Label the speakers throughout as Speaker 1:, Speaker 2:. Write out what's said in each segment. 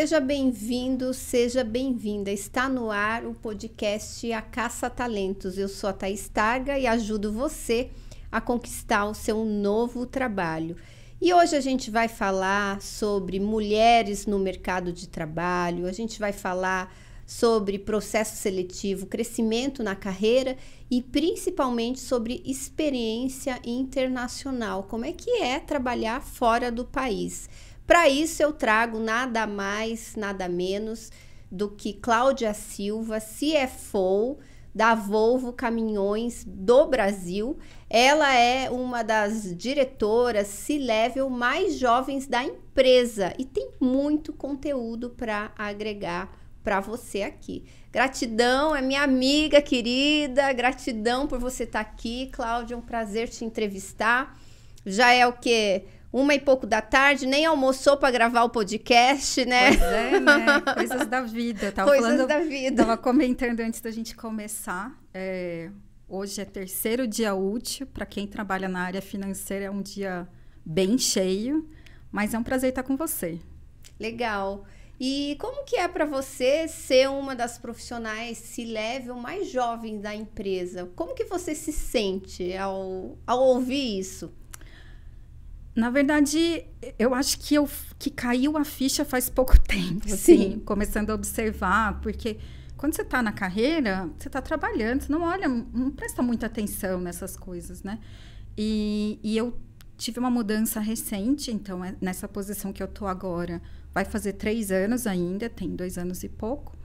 Speaker 1: Seja bem-vindo, seja bem-vinda. Está no ar o podcast A Caça Talentos. Eu sou a Thaís Targa e ajudo você a conquistar o seu novo trabalho. E hoje a gente vai falar sobre mulheres no mercado de trabalho, a gente vai falar sobre processo seletivo, crescimento na carreira e principalmente sobre experiência internacional. Como é que é trabalhar fora do país? Para isso, eu trago nada mais, nada menos do que Cláudia Silva, CFO da Volvo Caminhões do Brasil. Ela é uma das diretoras C-level mais jovens da empresa e tem muito conteúdo para agregar para você aqui. Gratidão, é minha amiga querida, gratidão por você estar tá aqui, Cláudia, é um prazer te entrevistar. Já é o que uma e pouco da tarde, nem almoçou para gravar o podcast, né?
Speaker 2: Pois é, né? Coisas da vida.
Speaker 1: tava Coisas falando, da vida.
Speaker 2: Tava comentando antes da gente começar. É, hoje é terceiro dia útil. Para quem trabalha na área financeira, é um dia bem cheio. Mas é um prazer estar com você.
Speaker 1: Legal. E como que é para você ser uma das profissionais se level mais jovens da empresa? Como que você se sente ao, ao ouvir isso?
Speaker 2: Na verdade, eu acho que, eu, que caiu a ficha faz pouco tempo, assim, Sim. começando a observar, porque quando você está na carreira, você está trabalhando, você não olha, não presta muita atenção nessas coisas, né? E, e eu tive uma mudança recente, então, é nessa posição que eu estou agora, vai fazer três anos ainda, tem dois anos e pouco.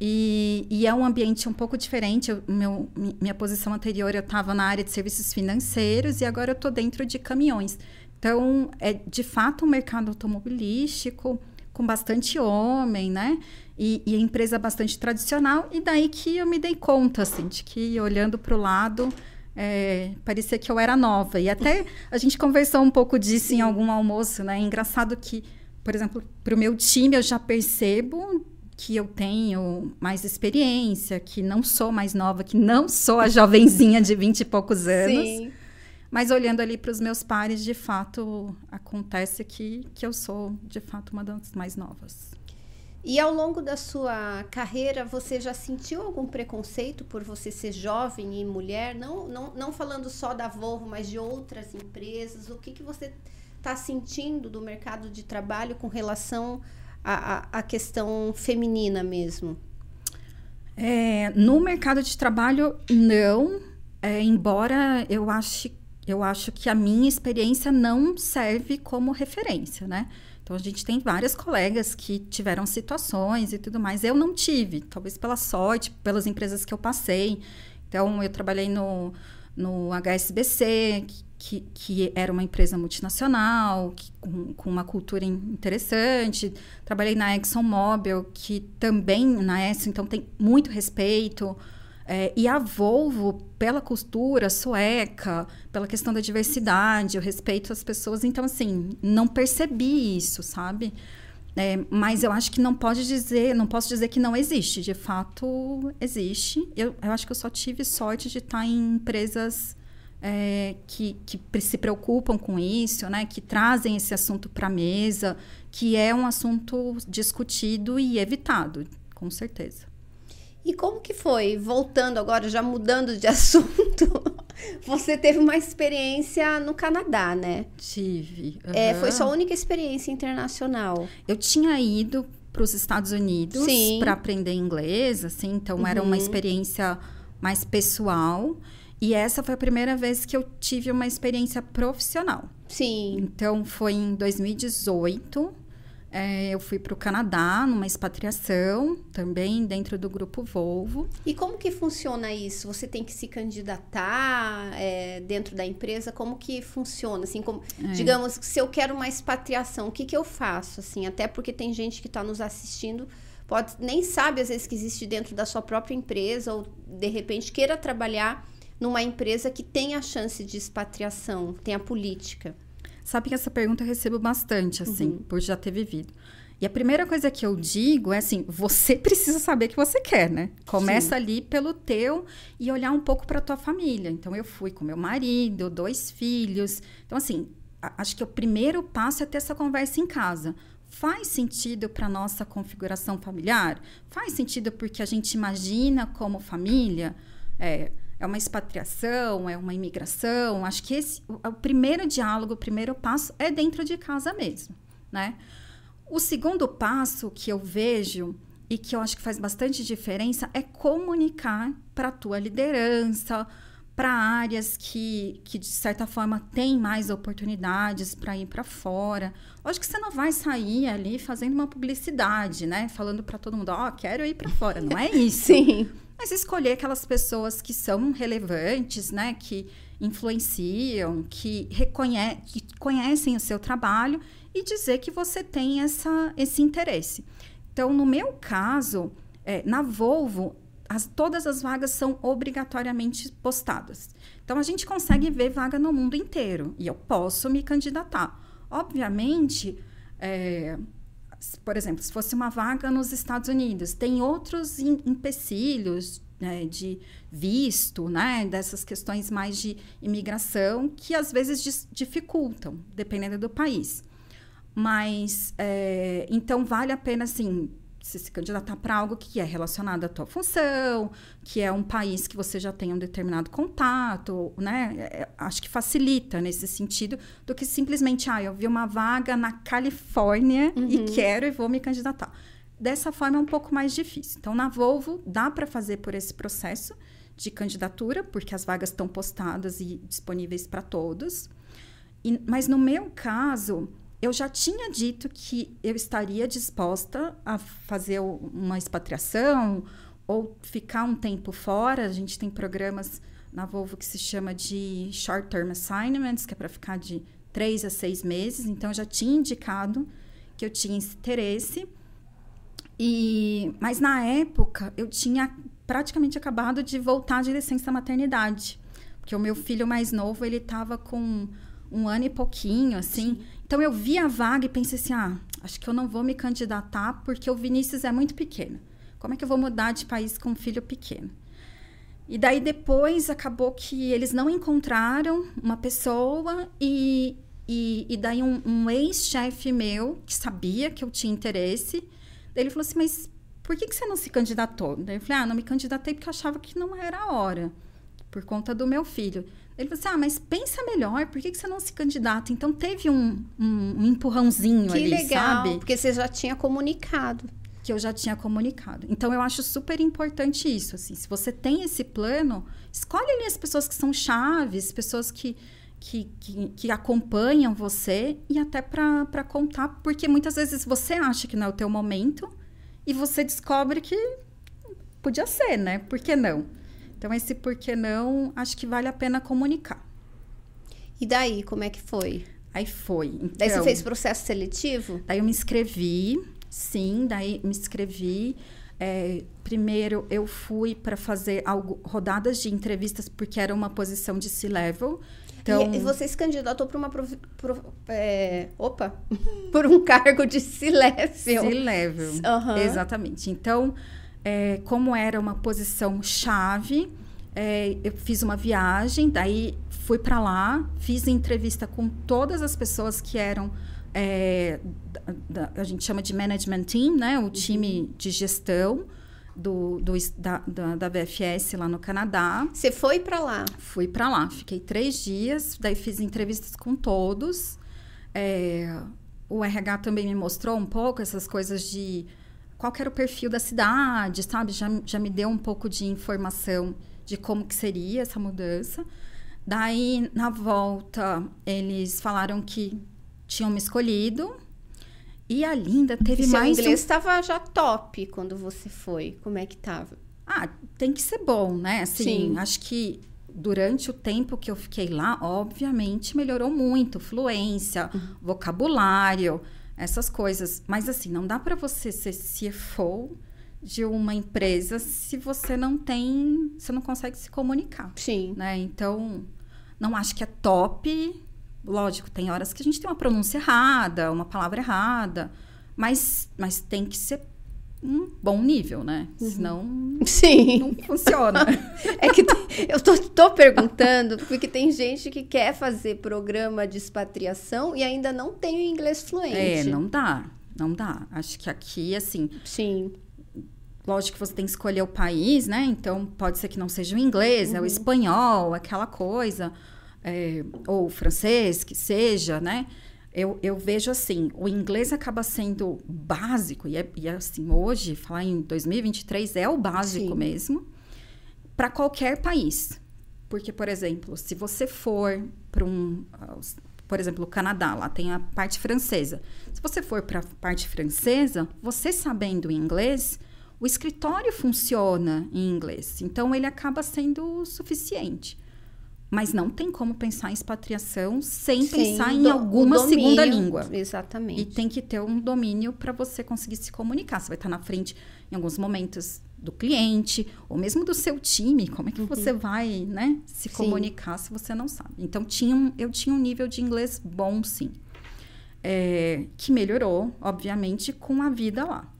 Speaker 2: E, e, é um ambiente um pouco diferente. Eu, meu, minha posição anterior eu estava na área de serviços financeiros e agora eu estou dentro de caminhões. Então, é de fato um mercado automobilístico com bastante homem, né? E, e empresa bastante tradicional. E daí que eu me dei conta, assim, de que olhando para o lado, é, parecia que eu era nova. E até a gente conversou um pouco disso em algum almoço, né? É engraçado que, por exemplo, para o meu time eu já percebo que eu tenho mais experiência, que não sou mais nova, que não sou a jovenzinha de vinte e poucos anos. Sim. Mas olhando ali para os meus pares, de fato, acontece que, que eu sou, de fato, uma das mais novas.
Speaker 1: E ao longo da sua carreira, você já sentiu algum preconceito por você ser jovem e mulher? Não, não, não falando só da Volvo, mas de outras empresas. O que, que você está sentindo do mercado de trabalho com relação à, questão feminina mesmo?
Speaker 2: É, no mercado de trabalho, não. É, embora eu ache eu acho que a minha experiência não serve como referência, né? Então a gente tem várias colegas que tiveram situações e tudo mais. Eu não tive, talvez pela sorte, pelas empresas que eu passei. Então eu trabalhei no, no HSBC, que, que era uma empresa multinacional, que, com, com, uma cultura interessante. Trabalhei na ExxonMobil, que também na ESSO, então tem muito respeito. É, e a Volvo, pela cultura sueca, pela questão da diversidade, o respeito às pessoas, então, assim, não percebi isso, sabe? É, mas eu acho que não pode dizer, não posso dizer que não existe. De fato, existe. Eu, eu acho que eu só tive sorte de estar em empresas é, que, que se preocupam com isso, né? Que trazem esse assunto para a mesa, que é um assunto discutido e evitado, com certeza.
Speaker 1: E como que foi? Voltando agora, já mudando de assunto, você teve uma experiência no Canadá, né?
Speaker 2: Tive.
Speaker 1: Uhum. É, foi sua única experiência internacional.
Speaker 2: Eu tinha ido para os Estados Unidos para aprender inglês, assim, então uhum. era uma uhum. experiência mais pessoal. E essa foi a primeira vez que eu tive uma experiência profissional.
Speaker 1: Sim.
Speaker 2: Então foi em 2018. É, eu fui para o Canadá numa expatriação, também dentro do grupo Volvo.
Speaker 1: E como que funciona isso? Você tem que se candidatar é, dentro da empresa? Como que funciona? Assim, como, é. digamos, se eu quero uma expatriação, o que, que eu faço? Assim, até porque tem gente que está nos assistindo, pode nem sabe às vezes que existe dentro da sua própria empresa ou de repente queira trabalhar numa empresa que tem a chance de expatriação, tem a política.
Speaker 2: Sabe que essa pergunta eu recebo bastante, assim, uhum. por já ter vivido. E a primeira coisa que eu digo é assim: você precisa saber o que você quer, né? Começa Sim. ali pelo teu e olhar um pouco para tua família. Então eu fui com meu marido, dois filhos. Então assim, acho que o primeiro passo é ter essa conversa em casa. faz sentido para nossa configuração familiar? Faz sentido porque a gente imagina como família? É, é uma expatriação, é uma imigração. Acho que esse, o, o primeiro diálogo, o primeiro passo é dentro de casa mesmo, né? O segundo passo que eu vejo e que eu acho que faz bastante diferença é comunicar para a tua liderança, para áreas que, que, de certa forma, têm mais oportunidades para ir para fora. Acho que você não vai sair ali fazendo uma publicidade, né? Falando para todo mundo, ó, oh, quero ir para fora. Não é isso.
Speaker 1: Sim.
Speaker 2: Mas escolher aquelas pessoas que são relevantes, né? Que influenciam, que, reconhe que conhecem o seu trabalho e dizer que você tem essa, esse interesse. Então, no meu caso, é, na Volvo, as, todas as vagas são obrigatoriamente postadas. Então, a gente consegue ver vaga no mundo inteiro e eu posso me candidatar. Obviamente, é, por exemplo, se fosse uma vaga nos Estados Unidos, tem outros empecilhos né, de visto, né, dessas questões mais de imigração que às vezes dificultam, dependendo do país. Mas, é, então, vale a pena, assim, se se candidatar para algo que é relacionado à tua função, que é um país que você já tem um determinado contato, né? É, é, acho que facilita nesse sentido do que simplesmente, ah, eu vi uma vaga na Califórnia uhum. e quero e vou me candidatar. Dessa forma é um pouco mais difícil. Então, na Volvo, dá para fazer por esse processo de candidatura, porque as vagas estão postadas e disponíveis para todos. E, mas no meu caso, eu já tinha dito que eu estaria disposta a fazer uma expatriação ou ficar um tempo fora. A gente tem programas na Volvo que se chama de Short Term Assignments, que é para ficar de três a seis meses. Então, eu já tinha indicado que eu tinha esse interesse. E, mas na época, eu tinha praticamente acabado de voltar de licença maternidade. Porque o meu filho mais novo, ele estava com um ano e pouquinho, assim. Sim. Então eu vi a vaga e pensei assim: ah, acho que eu não vou me candidatar porque o Vinícius é muito pequeno. Como é que eu vou mudar de país com um filho pequeno? E daí depois acabou que eles não encontraram uma pessoa e, e, e daí um, um ex-chefe meu, que sabia que eu tinha interesse, ele falou assim, mas por que, que você não se candidatou? Daí eu falei, ah, não me candidatei porque eu achava que não era a hora, por conta do meu filho. Ele falou assim: ah, mas pensa melhor, por que, que você não se candidata? Então teve um, um, um empurrãozinho que ali, legal, sabe?
Speaker 1: Porque você já tinha comunicado.
Speaker 2: Que eu já tinha comunicado. Então eu acho super importante isso. Assim, se você tem esse plano, escolhe ali as pessoas que são chaves, pessoas que, que, que, que acompanham você e até para contar, porque muitas vezes você acha que não é o teu momento e você descobre que podia ser, né? Por que não? Então, esse por que não, acho que vale a pena comunicar.
Speaker 1: E daí, como é que foi?
Speaker 2: Aí foi. Então,
Speaker 1: daí você então, fez processo seletivo?
Speaker 2: Daí eu me inscrevi, sim, daí me inscrevi. É, primeiro eu fui para fazer algo, rodadas de entrevistas, porque era uma posição de C-level.
Speaker 1: Então... E, você se candidatou para uma. Prof, prof, é, opa! por um cargo de C-level.
Speaker 2: C-level. Uhum. Exatamente. Então é, como era uma posição chave, é, eu fiz uma viagem, daí fui para lá, fiz entrevista com todas as pessoas que eram é, da, da, a gente chama de management team, né? O uhum. time de gestão do, do da, da, da, VFS lá no Canadá.
Speaker 1: Você foi para lá?
Speaker 2: Fui para lá. Fiquei três dias, daí fiz entrevistas com todos. É, o RH também me mostrou um pouco essas coisas de qual era o perfil da cidade, sabe? Já, já me deu um pouco de informação de como que seria essa mudança. Daí, na volta, eles falaram que tinham me escolhido. E a Linda teve
Speaker 1: Seu
Speaker 2: mais.
Speaker 1: O inglês estava um... já top quando você foi. Como é que estava?
Speaker 2: Ah, tem que ser bom, né? Assim, Sim. acho que durante o tempo que eu fiquei lá, obviamente melhorou muito. Fluência, uhum. vocabulário essas coisas. Mas assim, não dá para você ser CFO de uma empresa se você não tem, você não consegue se comunicar.
Speaker 1: Sim.
Speaker 2: Né? Então, não acho que é top. Lógico, tem horas que a gente tem uma pronúncia errada, uma palavra errada, mas, mas tem que ser um bom nível, né? Uhum. Senão
Speaker 1: Sim.
Speaker 2: não funciona.
Speaker 1: é que eu tô, tô, perguntando porque tem gente que quer fazer programa de expatriação e ainda não tem o inglês fluente.
Speaker 2: É, não dá. não dá. Acho que aqui, assim.
Speaker 1: Sim.
Speaker 2: Lógico que você tem que escolher o país, né? Então, pode ser que não seja o inglês, uhum. é o espanhol, aquela coisa. É, ou o francês, que seja, né? Eu, eu vejo assim, o inglês acaba sendo básico, e, é, e é assim, hoje, falar em 2023, é o básico Sim. mesmo, para qualquer país. Porque, por exemplo, se você for para um. Por exemplo, o Canadá, lá tem a parte francesa. Se você for para a parte francesa, você sabendo inglês, o escritório funciona em inglês. Então, ele acaba sendo suficiente. Mas não tem como pensar em expatriação sem, sem pensar em alguma domínio, segunda língua.
Speaker 1: Exatamente.
Speaker 2: E tem que ter um domínio para você conseguir se comunicar. Você vai estar na frente em alguns momentos do cliente, ou mesmo do seu time. Como é que uhum. você vai né, se sim. comunicar se você não sabe? Então, tinha um, eu tinha um nível de inglês bom, sim. É, que melhorou, obviamente, com a vida lá.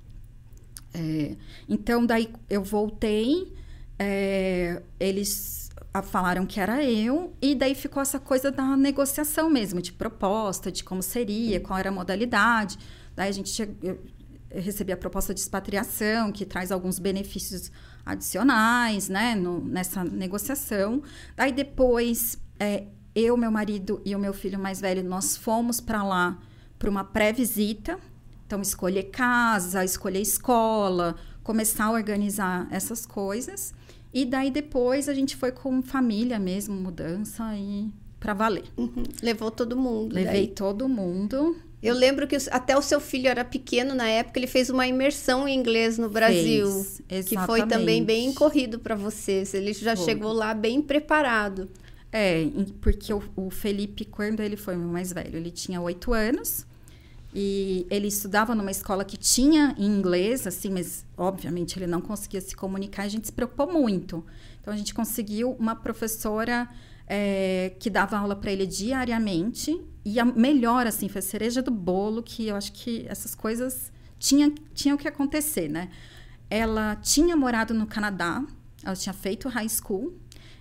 Speaker 2: É, então, daí eu voltei, é, eles falaram que era eu, e daí ficou essa coisa da negociação mesmo, de proposta, de como seria, qual era a modalidade. Daí a gente chegou, eu recebi a proposta de expatriação, que traz alguns benefícios adicionais, né, no, nessa negociação. Daí depois, é, eu, meu marido e o meu filho mais velho, nós fomos para lá para uma pré-visita. Então, escolher casa, escolher escola, começar a organizar essas coisas. E daí depois a gente foi com família mesmo, mudança e para valer.
Speaker 1: Uhum. Levou todo mundo.
Speaker 2: Levei daí. todo mundo.
Speaker 1: Eu lembro que até o seu filho era pequeno na época, ele fez uma imersão em inglês no Brasil, Fez, que foi também bem corrido para vocês. Ele já foi. chegou lá bem preparado.
Speaker 2: É, porque o, o Felipe, quando ele foi meu mais velho, ele tinha oito anos. E ele estudava numa escola que tinha inglês, assim, mas obviamente ele não conseguia se comunicar. A gente se preocupou muito. Então a gente conseguiu uma professora é, que dava aula para ele diariamente. E a melhor, assim, foi a cereja do bolo, que eu acho que essas coisas tinham, tinham que acontecer, né? Ela tinha morado no Canadá, ela tinha feito high school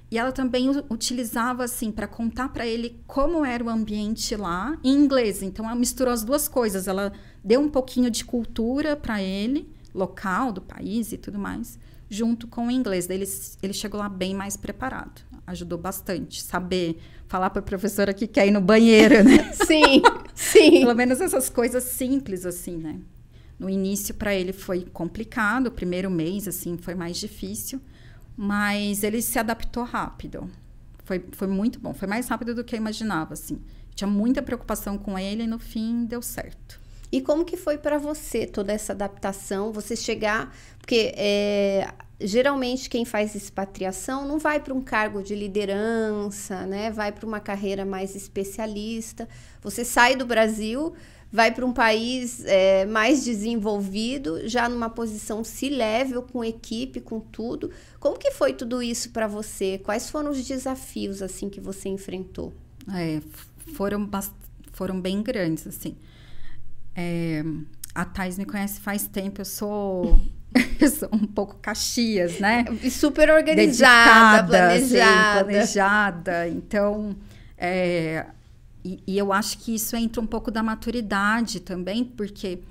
Speaker 2: e ela também utilizava assim para contar para ele como era o ambiente lá em inglês. Então ela misturou as duas coisas. Ela deu um pouquinho de cultura para ele, local do país e tudo mais, junto com o inglês. Daí ele, ele chegou lá bem mais preparado. Ajudou bastante. Saber falar para a professora que quer ir no banheiro, né?
Speaker 1: sim, sim.
Speaker 2: Pelo menos essas coisas simples assim, né? No início para ele foi complicado. O primeiro mês assim foi mais difícil mas ele se adaptou rápido. Foi, foi muito bom. Foi mais rápido do que eu imaginava, assim. Tinha muita preocupação com ele e no fim deu certo.
Speaker 1: E como que foi para você toda essa adaptação? Você chegar, porque é, geralmente quem faz expatriação não vai para um cargo de liderança, né? Vai para uma carreira mais especialista. Você sai do Brasil vai para um país é, mais desenvolvido, já numa posição C-level, com equipe, com tudo. Como que foi tudo isso para você? Quais foram os desafios assim que você enfrentou?
Speaker 2: É, foram, foram bem grandes, assim. É, a Thais me conhece faz tempo, eu sou, eu sou um pouco caxias, né?
Speaker 1: Super organizada, Dedicada, planejada.
Speaker 2: planejada. Então, é, e, e, eu acho que isso entra um pouco da maturidade também, porque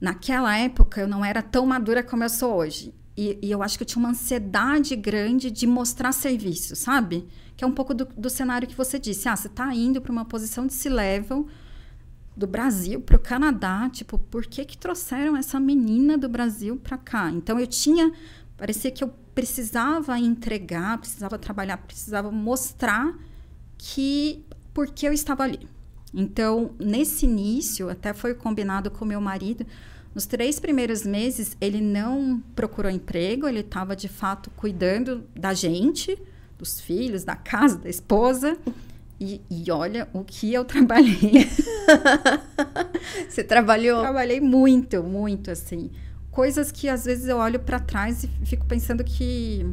Speaker 2: naquela época eu não era tão madura como eu sou hoje. E, e eu acho que eu tinha uma ansiedade grande de mostrar serviço, sabe? Que é um pouco do, do cenário que você disse. Ah, você está indo para uma posição de C-level do Brasil para o Canadá. Tipo, por que, que trouxeram essa menina do Brasil para cá? Então eu tinha. Parecia que eu precisava entregar, precisava trabalhar, precisava mostrar que porque eu estava ali. Então, nesse início, até foi combinado com meu marido, nos três primeiros meses, ele não procurou emprego, ele estava de fato cuidando da gente, dos filhos, da casa, da esposa. E, e olha o que eu trabalhei.
Speaker 1: Você trabalhou?
Speaker 2: Trabalhei muito, muito, assim. Coisas que às vezes eu olho para trás e fico pensando que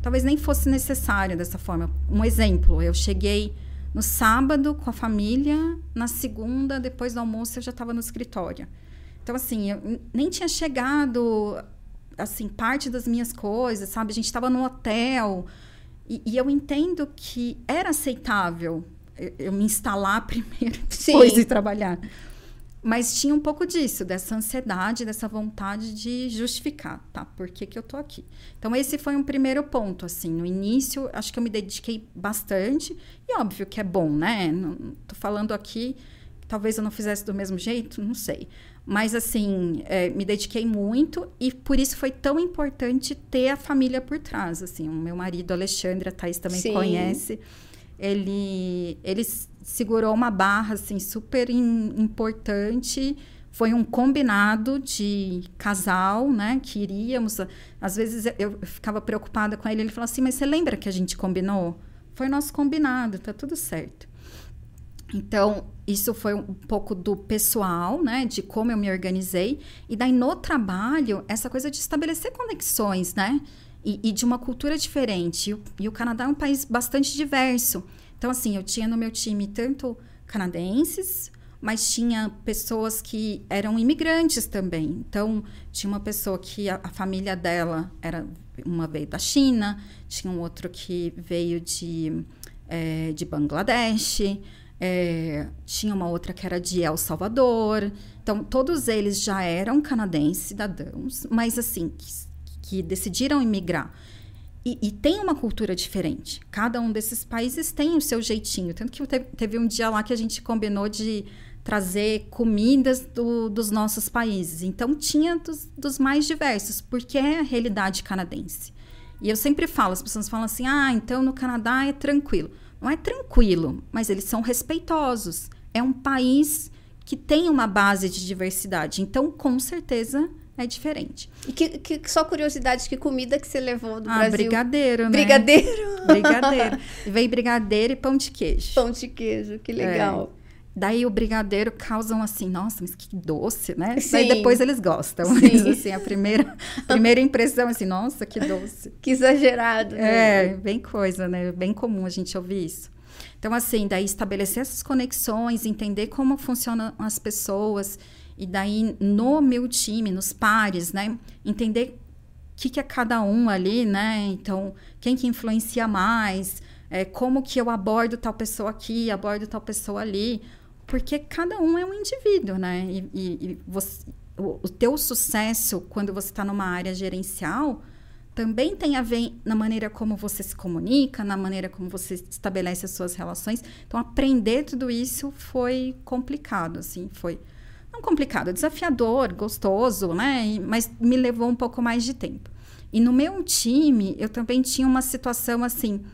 Speaker 2: talvez nem fosse necessário dessa forma. Um exemplo, eu cheguei no sábado com a família, na segunda, depois do almoço, eu já estava no escritório. Então, assim, eu nem tinha chegado, assim, parte das minhas coisas, sabe? A gente estava no hotel. E, e, eu entendo que era aceitável eu, eu me instalar primeiro, depois Sim. de trabalhar. Mas tinha um pouco disso, dessa ansiedade, dessa vontade de justificar, tá? Por que, que eu tô aqui? Então, esse foi um primeiro ponto, assim. No início, acho que eu me dediquei bastante. E óbvio que é bom, né? Não, tô falando aqui, talvez eu não fizesse do mesmo jeito, não sei. Mas, assim, é, me dediquei muito e por isso foi tão importante ter a família por trás, assim. O meu marido, Alexandre, a Thaís também Sim. conhece. Ele, ele segurou uma barra assim super importante. Foi um combinado de casal, né? Que iríamos. Às vezes eu ficava preocupada com ele. Ele falou assim: Mas você lembra que a gente combinou? Foi nosso combinado, tá tudo certo. Então, isso foi um pouco do pessoal, né? De como eu me organizei. E daí, no trabalho, essa coisa de estabelecer conexões, né? E, e de uma cultura diferente. E e o Canadá é um país bastante diverso. Então, assim, eu tinha no meu time tanto canadenses, mas tinha pessoas que eram imigrantes também. Então, tinha uma pessoa que a, a, família dela era uma veio da China, tinha um outro que veio de, é, de Bangladesh, é, tinha uma outra que era de El Salvador. Então, todos eles já eram canadenses, cidadãos, mas assim, que, que decidiram imigrar. E, e, tem uma cultura diferente. Cada um desses países tem o seu jeitinho. Tanto que teve, um dia lá que a gente combinou de trazer comidas do, dos nossos países. Então, tinha dos, dos, mais diversos, porque é a realidade canadense. E eu sempre falo, as pessoas falam assim: ah, então no Canadá é tranquilo. Não é tranquilo, mas eles são respeitosos. É um país que tem uma base de diversidade. Então, com certeza, é diferente.
Speaker 1: E que, que, só curiosidade, que comida que você levou do
Speaker 2: ah,
Speaker 1: Brasil?
Speaker 2: brigadeiro, né?
Speaker 1: Brigadeiro?
Speaker 2: Brigadeiro. Vem brigadeiro e pão de queijo.
Speaker 1: Pão de queijo, que legal.
Speaker 2: É. Daí o brigadeiro causam assim, nossa, mas que doce, né? Sim. Daí depois eles gostam. Sim. Mas assim, a primeira, primeira impressão assim, nossa, que doce.
Speaker 1: Que exagerado.
Speaker 2: Né? É, bem coisa, né? Bem comum a gente ouvir isso. Então, assim, daí estabelecer essas conexões, entender como funcionam as pessoas e daí, no meu time, nos pares, né? Entender o que, que é cada um ali, né? Então, quem que influencia mais, é, como que eu abordo tal pessoa aqui, abordo tal pessoa ali. Porque cada um é um indivíduo, né? E, e, e você, o, o teu sucesso, quando você está numa área gerencial, também tem a ver na maneira como você se comunica, na maneira como você estabelece as suas relações. Então, aprender tudo isso foi complicado, assim, foi não complicado, desafiador, gostoso, né? Mas me levou um pouco mais de tempo. E no meu time, eu também tinha uma situação assim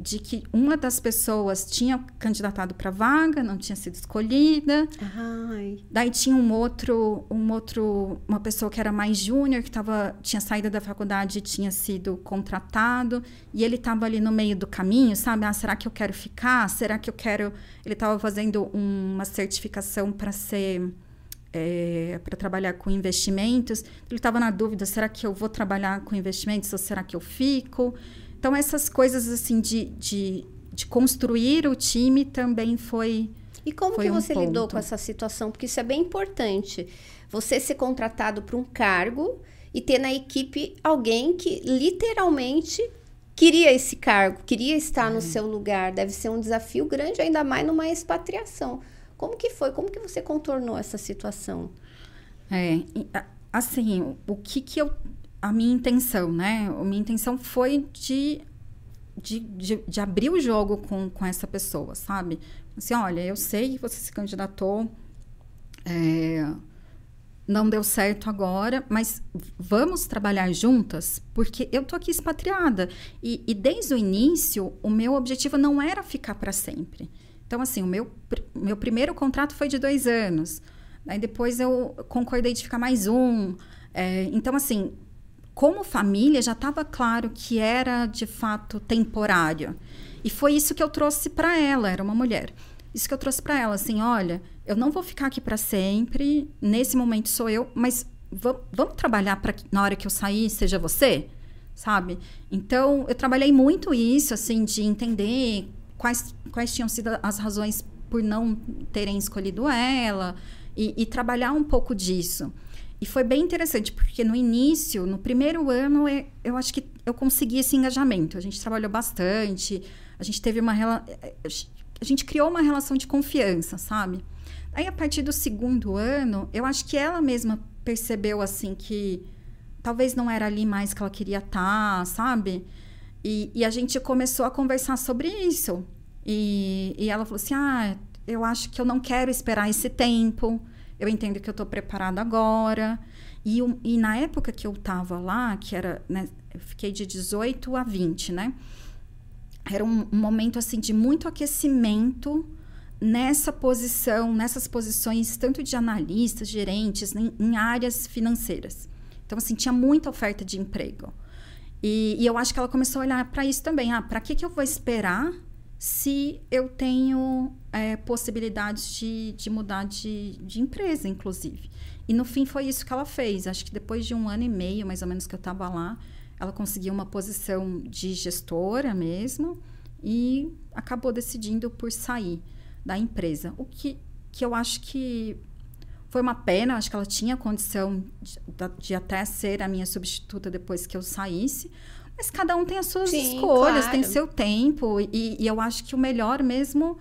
Speaker 2: de que uma das pessoas tinha candidatado para vaga, não tinha sido escolhida. Ai. Daí tinha um outro, um outro, uma pessoa que era mais júnior, que tava, tinha saído da faculdade e tinha sido contratado, e ele estava ali no meio do caminho, sabe? Ah, será que eu quero ficar? Será que eu quero? Ele estava fazendo uma certificação para ser é, para trabalhar com investimentos. Ele estava na dúvida: será que eu vou trabalhar com investimentos ou será que eu fico? Então, essas coisas assim de, de, de construir o time também foi.
Speaker 1: E como
Speaker 2: foi
Speaker 1: que
Speaker 2: um
Speaker 1: você
Speaker 2: ponto.
Speaker 1: lidou com essa situação? Porque isso é bem importante. Você ser contratado para um cargo e ter na equipe alguém que literalmente queria esse cargo, queria estar no uhum. seu lugar. Deve ser um desafio grande, ainda mais numa expatriação. Como que foi? Como que você contornou essa situação?
Speaker 2: É, assim, o que que eu... A minha intenção, né? A minha intenção foi de, de, de, de abrir o jogo com, com essa pessoa, sabe? Assim, olha, eu sei que você se candidatou... É, não deu certo agora, mas vamos trabalhar juntas, porque eu tô aqui expatriada. E, e desde o início, o meu objetivo não era ficar para sempre. Então, assim, o meu, meu primeiro contrato foi de dois anos. Aí depois eu concordei de ficar mais um. É, então, assim, como família, já estava claro que era de fato temporário. E foi isso que eu trouxe para ela, era uma mulher. Isso que eu trouxe para ela, assim, olha, eu não vou ficar aqui para sempre, nesse momento sou eu, mas vamos trabalhar para que na hora que eu sair seja você, sabe? Então, eu trabalhei muito isso, assim, de entender quais, quais tinham sido as razões por não terem escolhido ela e, e, trabalhar um pouco disso. E foi bem interessante, porque no início, no primeiro ano, eu acho que eu consegui esse engajamento. A gente trabalhou bastante, a gente teve uma a gente criou uma relação de confiança, sabe? Aí, a partir do segundo ano, eu acho que ela mesma percebeu, assim, que talvez não era ali mais que ela queria estar, tá, sabe? E, e, a gente começou a conversar sobre isso. E, e ela falou assim: ah, eu acho que eu não quero esperar esse tempo. Eu entendo que eu estou preparada agora. E, e, na época que eu estava lá, que era, né, eu fiquei de 18 a 20, né? Era um, um momento assim de muito aquecimento nessa posição, nessas posições tanto de analistas, gerentes, em, em áreas financeiras. Então, assim, tinha muita oferta de emprego. E, e eu acho que ela começou a olhar para isso também. Ah, para que, que eu vou esperar se eu tenho é, possibilidades de, de mudar de, de empresa, inclusive? E no fim foi isso que ela fez. Acho que depois de um ano e meio, mais ou menos, que eu estava lá, ela conseguiu uma posição de gestora mesmo e acabou decidindo por sair da empresa. O que, que eu acho que foi uma pena, acho que ela tinha condição de, de, até ser a minha substituta depois que eu saísse. Mas cada um tem as suas Sim, escolhas, claro. tem seu tempo. E, e, eu acho que o melhor mesmo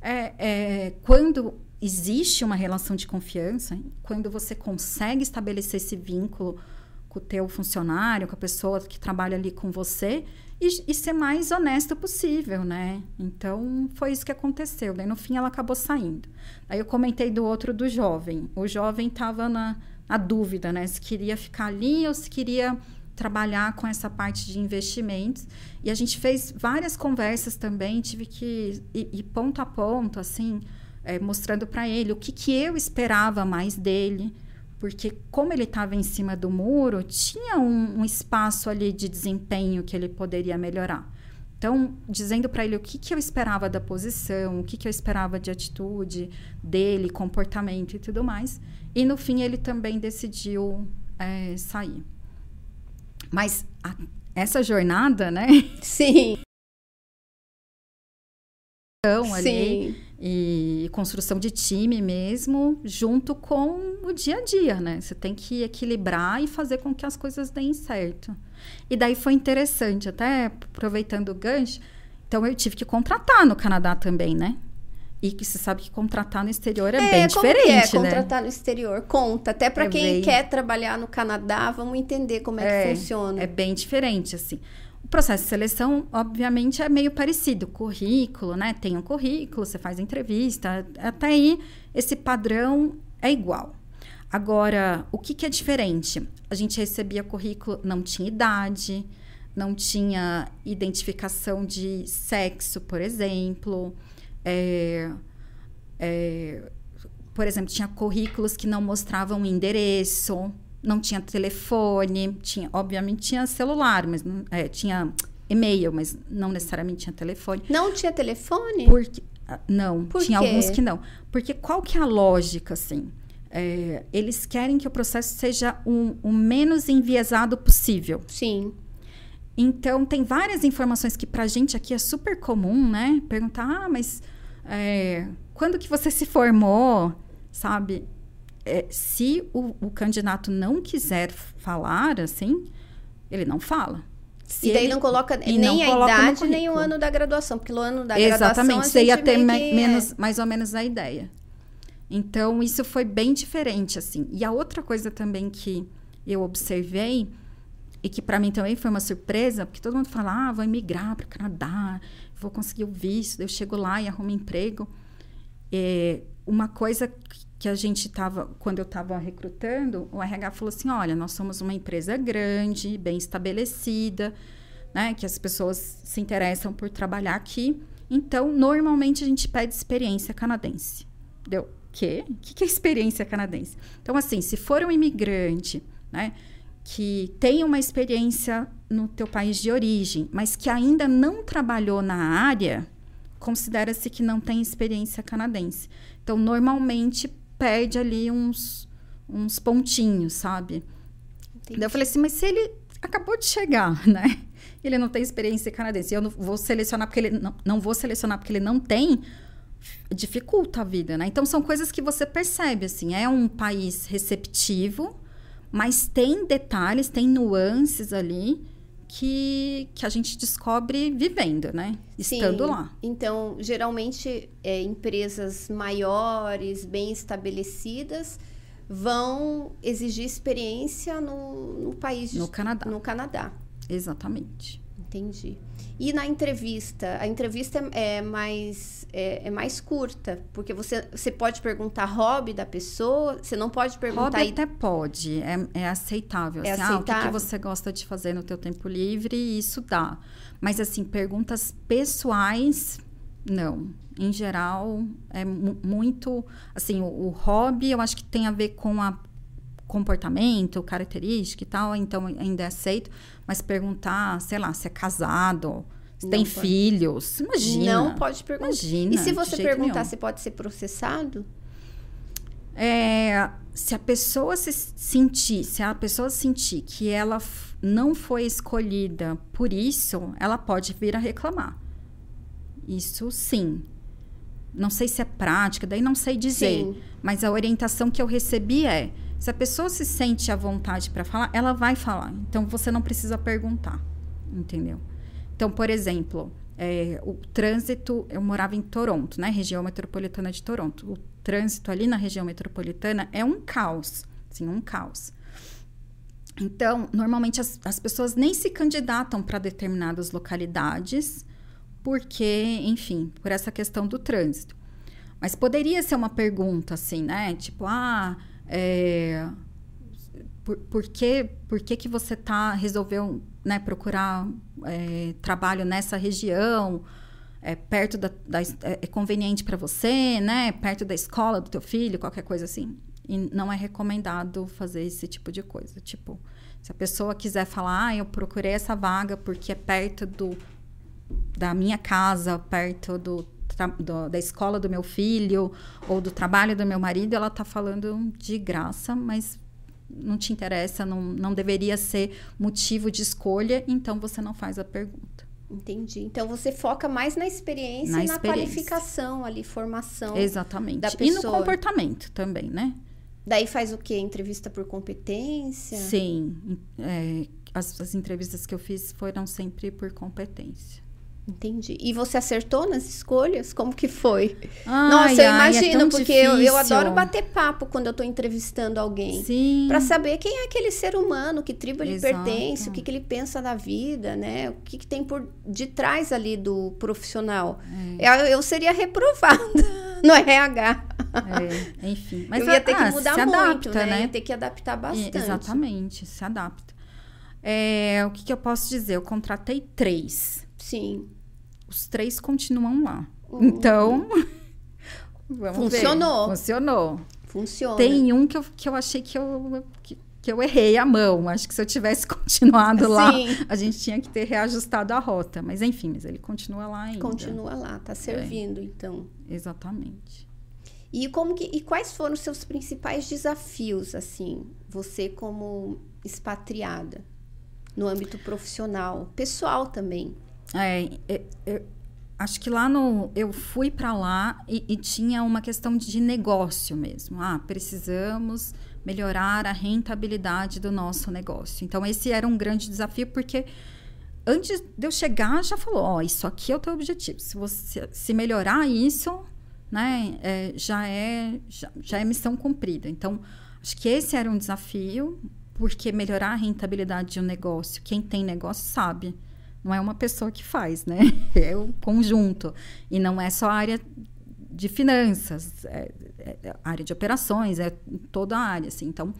Speaker 2: é, é quando existe uma relação de confiança, quando você consegue estabelecer esse vínculo com o teu funcionário, com a pessoa que trabalha ali com você, e, e, ser mais honesta possível, né? Então, foi isso que aconteceu. Daí, no fim, ela acabou saindo. Aí, eu comentei do outro, do jovem. O jovem estava na, na dúvida, né? Se queria ficar ali ou se queria trabalhar com essa parte de investimentos. E a gente fez várias conversas também, tive que ir, ir ponto a ponto, assim, é, mostrando para ele o que, que eu esperava mais dele porque como ele estava em cima do muro, tinha um, um, espaço ali de desempenho que ele poderia melhorar. Então, dizendo para ele o que, que eu esperava da posição, o que, que eu esperava de atitude dele, comportamento e tudo mais. E no fim, ele também decidiu é, sair. Mas a, essa jornada, né?
Speaker 1: Sim.
Speaker 2: Ali, Sim e construção de time mesmo, junto com o dia a dia, né? Você tem que equilibrar e fazer com que as coisas deem certo. E daí foi interessante, até aproveitando o gancho, então eu tive que contratar no Canadá também, né? E que você sabe que contratar no exterior é, é bem diferente, é,
Speaker 1: né? contratar no exterior? Conta. Até para é quem bem... quer trabalhar no Canadá, vamos entender como é, é que funciona.
Speaker 2: É bem diferente, assim. Processo de seleção, obviamente, é meio parecido. Currículo, né? Tem um currículo, você faz entrevista. Até aí, esse padrão é igual. Agora, o que, que é diferente? A gente recebia currículo, não tinha idade, não tinha identificação de sexo, por exemplo. É, é, por exemplo, tinha currículos que não mostravam endereço não tinha telefone, tinha, obviamente tinha celular, mas é, tinha e-mail, mas não necessariamente tinha telefone.
Speaker 1: Não tinha telefone?
Speaker 2: Porque ah, não, Por tinha quê? alguns que não. Porque qual que é a lógica assim? É, eles querem que o processo seja o, o menos enviesado possível.
Speaker 1: Sim.
Speaker 2: Então, tem várias informações que pra gente aqui é super comum, né? Perguntar, ah, mas é, quando que você se formou, sabe? É, se o, o, candidato não quiser falar, assim, ele não fala.
Speaker 1: Se e daí ele, não coloca nem não a coloca idade, nem o ano da graduação, porque o ano da
Speaker 2: Exatamente,
Speaker 1: graduação...
Speaker 2: Exatamente, você ia ter menos, mais ou menos a ideia. Então, isso foi bem diferente, assim. E a outra coisa também que eu observei, e que para mim também foi uma surpresa, porque todo mundo fala, ah, vou emigrar para o Canadá, vou conseguir o visto, eu chego lá e arrumo emprego. É, uma coisa que a gente estava, quando eu estava recrutando, o RH falou assim: olha, nós somos uma empresa grande, bem estabelecida, né? Que as pessoas se interessam por trabalhar aqui. Então, normalmente a gente pede experiência canadense. Deu? Quê? O que é experiência canadense? Então, assim, se for um imigrante, né? Que tem uma experiência no teu país de origem, mas que ainda não trabalhou na área, considera-se que não tem experiência canadense. Então, normalmente perde ali uns, uns pontinhos, sabe? Daí eu falei assim, mas se ele acabou de chegar, né? Ele não tem experiência canadense. Eu não vou selecionar porque ele não, não vou selecionar porque ele não tem, dificulta a vida, né? Então são coisas que você percebe assim, é um país receptivo, mas tem detalhes, tem nuances ali que, que a gente descobre vivendo, né? Estando
Speaker 1: Sim.
Speaker 2: lá.
Speaker 1: Então, geralmente, é, empresas maiores, bem estabelecidas, vão exigir experiência no, no país.
Speaker 2: No Canadá.
Speaker 1: No Canadá.
Speaker 2: Exatamente.
Speaker 1: Entendi. E na entrevista, a entrevista é, é mais é, é, mais curta, porque você, você pode perguntar hobby da pessoa, você não pode perguntar...
Speaker 2: Hobby até pode, é, é aceitável.
Speaker 1: É
Speaker 2: assim,
Speaker 1: aceitável.
Speaker 2: Ah, o que, que, você gosta de fazer no teu tempo livre, isso dá. Mas, assim, perguntas pessoais, não. Em geral, é muito... Assim, o, o hobby, eu acho que tem a ver com a comportamento, característica e tal, então ainda é aceito. Mas perguntar, sei lá, se é casado, se
Speaker 1: Não
Speaker 2: tem
Speaker 1: pode.
Speaker 2: filhos, imagina.
Speaker 1: Não pode perguntar.
Speaker 2: Imagina,
Speaker 1: E se você perguntar
Speaker 2: nenhum.
Speaker 1: se pode ser processado?
Speaker 2: É, se a pessoa se sentir, se a pessoa sentir que ela não foi escolhida por isso, ela pode vir a reclamar. Isso sim. Não sei se é prática, daí não sei dizer.
Speaker 1: Sim.
Speaker 2: Mas a orientação que eu recebi é: se a pessoa se sente à vontade para falar, ela vai falar. Então você não precisa perguntar, entendeu? Então, por exemplo, é, o trânsito, eu morava em Toronto, né, região metropolitana de Toronto. O trânsito ali na região metropolitana é um caos, assim, um caos. Então, normalmente as, as pessoas nem se candidatam para determinadas localidades, porque, enfim, por essa questão do trânsito. Mas poderia ser uma pergunta assim, né? Tipo, ah, é, por, por, que, por que, que você tá, resolveu né, procurar é, trabalho nessa região? É perto da, da é é conveniente para você, né? Perto da escola do teu filho, qualquer coisa assim. E não é recomendado fazer esse tipo de coisa. Tipo, se a pessoa quiser falar, ah, eu procurei essa vaga porque é perto do, da minha casa, perto do, do- da escola do meu filho ou do trabalho do meu marido, ela tá falando de graça, mas não te interessa, não, não deveria ser motivo de escolha, então você não faz a pergunta.
Speaker 1: Entendi. Então você foca mais na experiência
Speaker 2: Na
Speaker 1: e na
Speaker 2: experiência.
Speaker 1: qualificação ali, formação.
Speaker 2: Exatamente.
Speaker 1: da
Speaker 2: E no
Speaker 1: pessoa.
Speaker 2: comportamento também, né?
Speaker 1: Daí faz o quê? Entrevista por competência?
Speaker 2: Sim. é, as, as entrevistas que eu fiz foram sempre por competência.
Speaker 1: Entendi. E você acertou nas escolhas? Como que foi?
Speaker 2: Ai,
Speaker 1: Nossa, eu
Speaker 2: ai, é
Speaker 1: imagino,
Speaker 2: tão
Speaker 1: porque eu, eu adoro bater papo quando eu tô entrevistando alguém.
Speaker 2: Sim.
Speaker 1: Pra saber quem é aquele ser humano, que tribo ele
Speaker 2: Exato.
Speaker 1: pertence, o que, que ele pensa da vida, né? O que, que tem por detrás ali do profissional.
Speaker 2: É.
Speaker 1: Eu, eu seria reprovada no RH.
Speaker 2: É, enfim. Mas
Speaker 1: eu ia ter
Speaker 2: ah,
Speaker 1: que mudar
Speaker 2: se
Speaker 1: muito,
Speaker 2: adapta,
Speaker 1: né? Ia ter que adaptar
Speaker 2: E-
Speaker 1: bastante.
Speaker 2: Exatamente, se adapta. É, o que, que eu posso dizer? Eu contratei três.
Speaker 1: Sim.
Speaker 2: Os três continuam lá.
Speaker 1: Uhum.
Speaker 2: Então. vamos ver.
Speaker 1: Funcionou.
Speaker 2: Funcionou.
Speaker 1: Funciona.
Speaker 2: Tem um que eu, que eu achei que eu, que, que eu errei a mão. Acho que se eu tivesse continuado lá,
Speaker 1: Sim.
Speaker 2: a gente tinha que ter reajustado a rota. Mas enfim, mas ele continua lá ainda.
Speaker 1: Continua lá, tá servindo, então.
Speaker 2: Exatamente.
Speaker 1: E como que e quais foram os seus principais desafios assim, você como expatriada no âmbito profissional, pessoal também?
Speaker 2: É, é, é, acho que lá no. Eu fui para lá e, e tinha uma questão de negócio mesmo. Ah, precisamos melhorar a rentabilidade do nosso negócio. Então, esse era um grande desafio, porque antes de eu chegar, já falou: Ó, isso aqui é o teu objetivo. Se você se melhorar isso, né, é, já, é, já, já é missão cumprida. Então, acho que esse era um desafio, porque melhorar a rentabilidade de um negócio, quem tem negócio sabe não é uma pessoa que faz, né? É o conjunto. E não é só a área de finanças, é, é a área de operações, é toda a área, assim. Então,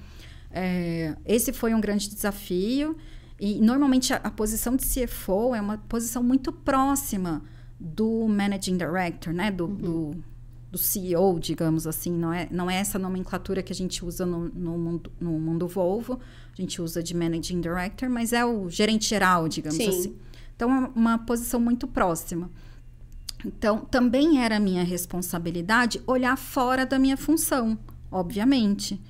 Speaker 2: é, esse foi um grande desafio. E, normalmente, a, a posição de CFO é uma posição muito próxima do Managing Director, né? Do, do, do CEO, digamos assim. Não é, não é essa nomenclatura que a gente usa no, no, mundo, no mundo Volvo. A gente usa de Managing Director, mas é o gerente geral, digamos
Speaker 1: Sim.
Speaker 2: assim. Então, é uma posição muito próxima. Então, também era minha responsabilidade olhar fora da minha função, obviamente.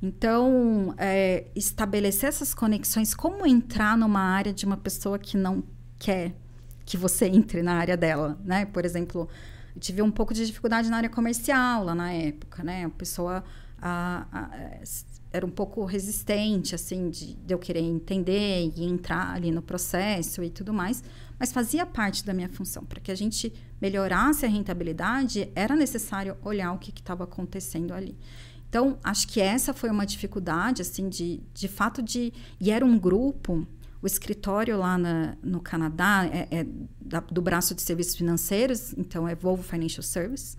Speaker 2: Então, é, estabelecer essas conexões, como entrar numa área de uma pessoa que não quer que você entre na área dela, né? Por exemplo, eu tive um pouco de dificuldade na área comercial lá na época, né? A pessoa a, a, era um pouco resistente, assim, de, de, eu querer entender e entrar ali no processo e tudo mais, mas fazia parte da minha função. Para que a gente melhorasse a rentabilidade, era necessário olhar o que estava acontecendo ali. Então, acho que essa foi uma dificuldade, assim, de, de fato de... E era um grupo, o escritório lá na, no Canadá é, é da, do braço de serviços financeiros, então é Volvo Financial Service.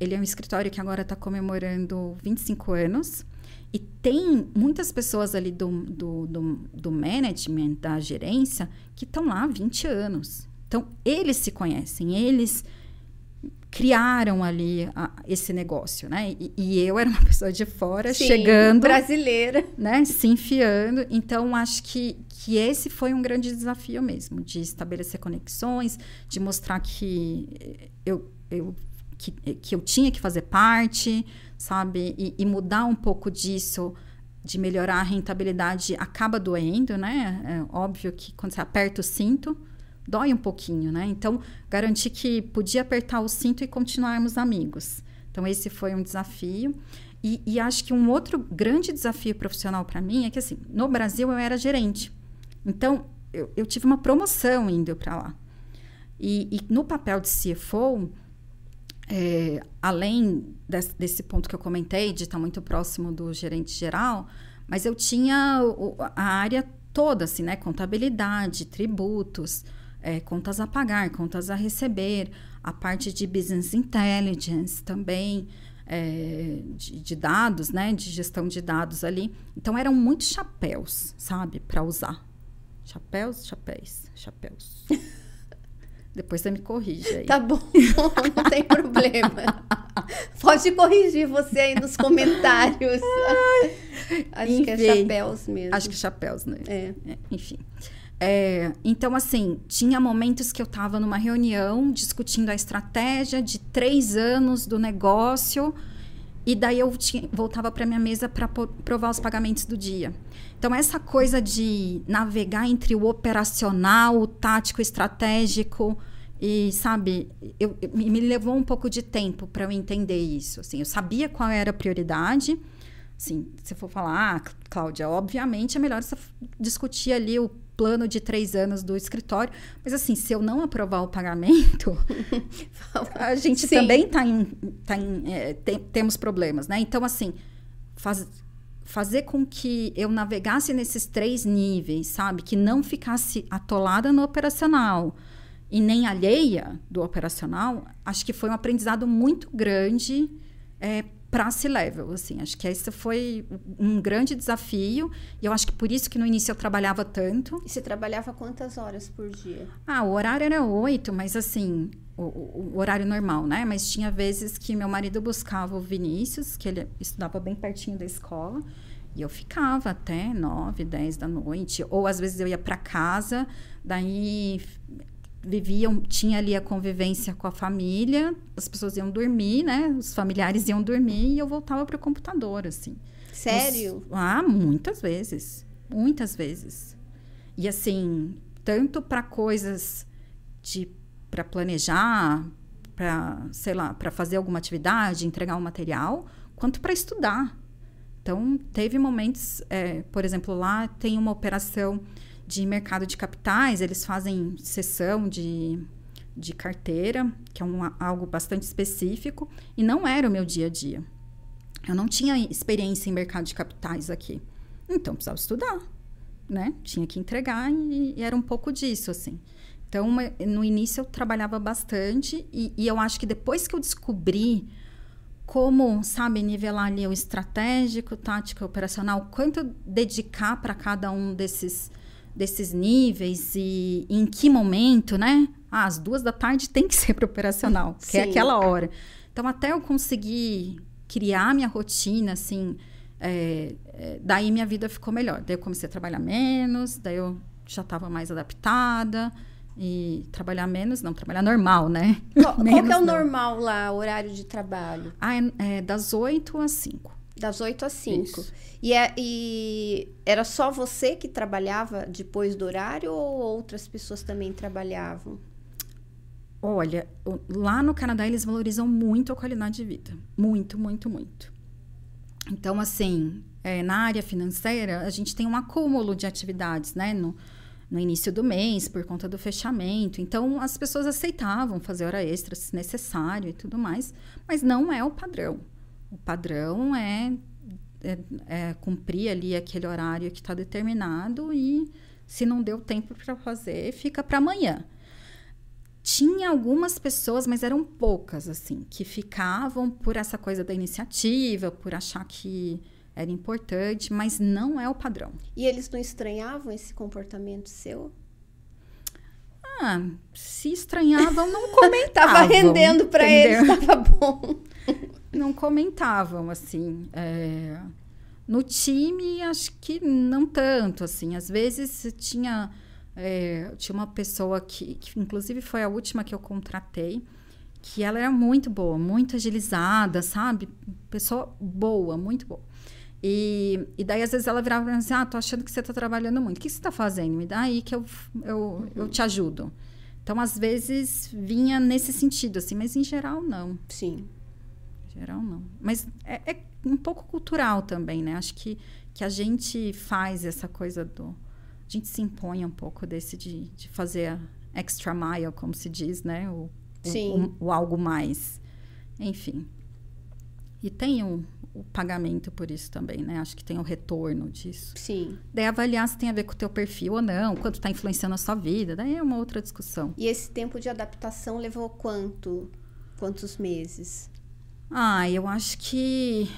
Speaker 2: Ele é um escritório que agora está comemorando 25 anos. E tem muitas pessoas ali do, do, do, do management, da gerência, que estão lá há 20 anos. Então, eles se conhecem, eles criaram ali a, esse negócio, né? E, e, eu era uma pessoa de fora, Sim, chegando...
Speaker 1: brasileira.
Speaker 2: Né? Se enfiando. Então, acho que, que esse foi um grande desafio mesmo, de estabelecer conexões, de mostrar que eu, eu, que, que eu tinha que fazer parte sabe? E, e, mudar um pouco disso, de melhorar a rentabilidade, acaba doendo, né? É óbvio que quando você aperta o cinto, dói um pouquinho, né? Então, garantir que podia apertar o cinto e continuarmos amigos. Então, esse foi um desafio. E, e acho que um outro grande desafio profissional para mim é que, assim, no Brasil eu era gerente. Então, eu, eu tive uma promoção indo para lá. E, e no papel de CFO, é, além desse, desse, ponto que eu comentei, de estar muito próximo do gerente geral, mas eu tinha o, a área toda, assim, né? Contabilidade, tributos, é, contas a pagar, contas a receber, a parte de business intelligence também, é, de, de, dados, né? De gestão de dados ali. Então, eram muitos chapéus, sabe? Para usar. Chapéus, chapéus, chapéus. Depois você me corrige aí.
Speaker 1: Tá bom, não tem problema. Pode corrigir você aí nos comentários. Acho enfim, que é chapéus mesmo.
Speaker 2: Acho que é chapéus, né?
Speaker 1: É.
Speaker 2: é enfim. É, então, assim, tinha momentos que eu estava numa reunião discutindo a estratégia de três anos do negócio e daí eu tinha, voltava para minha mesa para provar os pagamentos do dia. Então, essa coisa de navegar entre o operacional, o tático, o estratégico, e, sabe, eu, me levou um pouco de tempo para eu entender isso. Assim, eu sabia qual era a prioridade. Assim, se for falar, ah, Cláudia, obviamente é melhor você discutir ali o plano de três anos do escritório. Mas, assim, se eu não aprovar o pagamento, a gente Sim. também está em. Tá em é, tem, temos problemas, né? Então, assim, faz, fazer com que eu navegasse nesses três níveis, sabe? Que não ficasse atolada no operacional e nem alheia do operacional, acho que foi um aprendizado muito grande é, para se level, assim. Acho que esse foi um grande desafio. E eu acho que por isso que no início eu trabalhava tanto.
Speaker 1: E você trabalhava quantas horas por dia?
Speaker 2: Ah, o horário era oito, mas assim, o, o, o, horário normal, né? Mas tinha vezes que meu marido buscava o Vinícius, que ele estudava bem pertinho da escola. E eu ficava até nove, dez da noite. Ou às vezes eu ia para casa, daí viviam, tinha ali a convivência com a família, as pessoas iam dormir, né? Os familiares iam dormir e eu voltava para o computador, assim.
Speaker 1: Sério?
Speaker 2: Os, ah, muitas vezes. Muitas vezes. E assim, tanto para coisas de para planejar, para, sei lá, para fazer alguma atividade, entregar um material, quanto para estudar. Então, teve momentos, é, por exemplo, lá tem uma operação de mercado de capitais, eles fazem sessão de, de carteira, que é um, algo bastante específico, e não era o meu dia a dia. Eu não tinha experiência em mercado de capitais aqui. Então, precisava estudar, né? Tinha que entregar e, e era um pouco disso, assim. Então, no início eu trabalhava bastante e, e, eu acho que depois que eu descobri como, sabe, nivelar ali o estratégico, tático, operacional, quanto dedicar para cada um desses desses níveis e, em que momento, né? Ah, às duas da tarde tem que ser para operacional, que é aquela hora. Então, até eu conseguir criar minha rotina, assim, é, é, daí minha vida ficou melhor. Daí eu comecei a trabalhar menos, daí eu já estava mais adaptada. E trabalhar menos, não, trabalhar normal, né?
Speaker 1: Qual, qual que é o não. normal lá, o horário de trabalho?
Speaker 2: Ah, é, é das 8 às 5.
Speaker 1: Das 8 às 5. E, é, e era só você que trabalhava depois do horário ou outras pessoas também trabalhavam?
Speaker 2: Olha, lá no Canadá eles valorizam muito a qualidade de vida. Muito, muito, muito. Então, assim, é, na área financeira, a gente tem um acúmulo de atividades, né? No, no início do mês, por conta do fechamento. Então, as pessoas aceitavam fazer hora extra se necessário e tudo mais, mas não é o padrão. O padrão é, é, é cumprir ali aquele horário que está determinado e, se não deu tempo para fazer, fica para amanhã. Tinha algumas pessoas, mas eram poucas, assim, que ficavam por essa coisa da iniciativa, por achar que era importante, mas não é o padrão.
Speaker 1: E eles não estranhavam esse comportamento seu?
Speaker 2: Ah, se estranhavam, não comentavam.
Speaker 1: tava rendendo para eles, tava bom.
Speaker 2: não comentavam, assim. É... No time, acho que não tanto, assim. Às vezes tinha, é, tinha uma pessoa que, que, inclusive, foi a última que eu contratei, que ela era muito boa, muito agilizada, sabe? Pessoa boa, muito boa. E, e daí, às vezes, ela virava pra mim assim: Ah, tô achando que você tá trabalhando muito. O que você tá fazendo? Me dá aí que eu, eu, eu te ajudo. Então, às vezes, vinha nesse sentido, assim, mas em geral, não.
Speaker 1: Sim.
Speaker 2: Em geral, não. Mas é, é um pouco cultural também, né? Acho que, que a gente faz essa coisa do. A gente se impõe um pouco desse de, de fazer a extra mile, como se diz, né? O,
Speaker 1: Sim.
Speaker 2: O, o, o algo mais. Enfim. E tem um, o pagamento por isso também, né? Acho que tem o retorno disso.
Speaker 1: Sim.
Speaker 2: Daí avaliar se tem a ver com o teu perfil ou não, quanto está influenciando a sua vida, daí é uma outra discussão.
Speaker 1: E esse tempo de adaptação levou quanto? Quantos meses?
Speaker 2: Ah, eu acho que...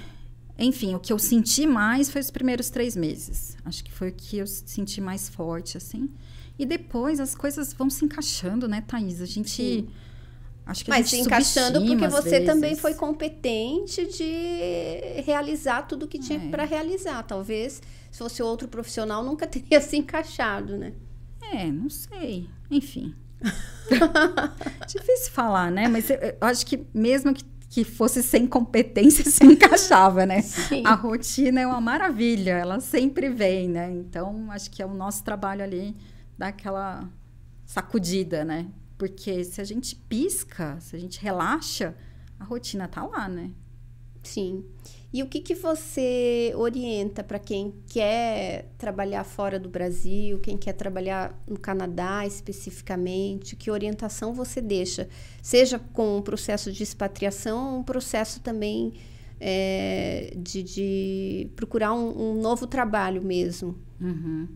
Speaker 2: Enfim, o que eu senti mais foi os primeiros três meses. Acho que foi o que eu senti mais forte, assim. E depois as coisas vão se encaixando, né, Thaís? A gente... Sim Acho que
Speaker 1: Mas se encaixando porque você também foi competente de realizar tudo que tinha é. para realizar. Talvez se fosse outro profissional nunca teria se encaixado, né?
Speaker 2: É, não sei. Enfim. Difícil falar, né? Mas eu, eu acho que mesmo que, que fosse sem competência, se encaixava, né?
Speaker 1: Sim.
Speaker 2: A rotina é uma maravilha, ela sempre vem, né? Então, acho que é o nosso trabalho ali dar aquela sacudida, né? Porque se a gente pisca, se a gente relaxa, a rotina tá lá, né?
Speaker 1: Sim. E o que, que você orienta para quem quer trabalhar fora do Brasil, quem quer trabalhar no Canadá especificamente? Que orientação você deixa? Seja com o processo de expatriação ou um processo também é, de, de, procurar um, um, novo trabalho mesmo?
Speaker 2: Uhum.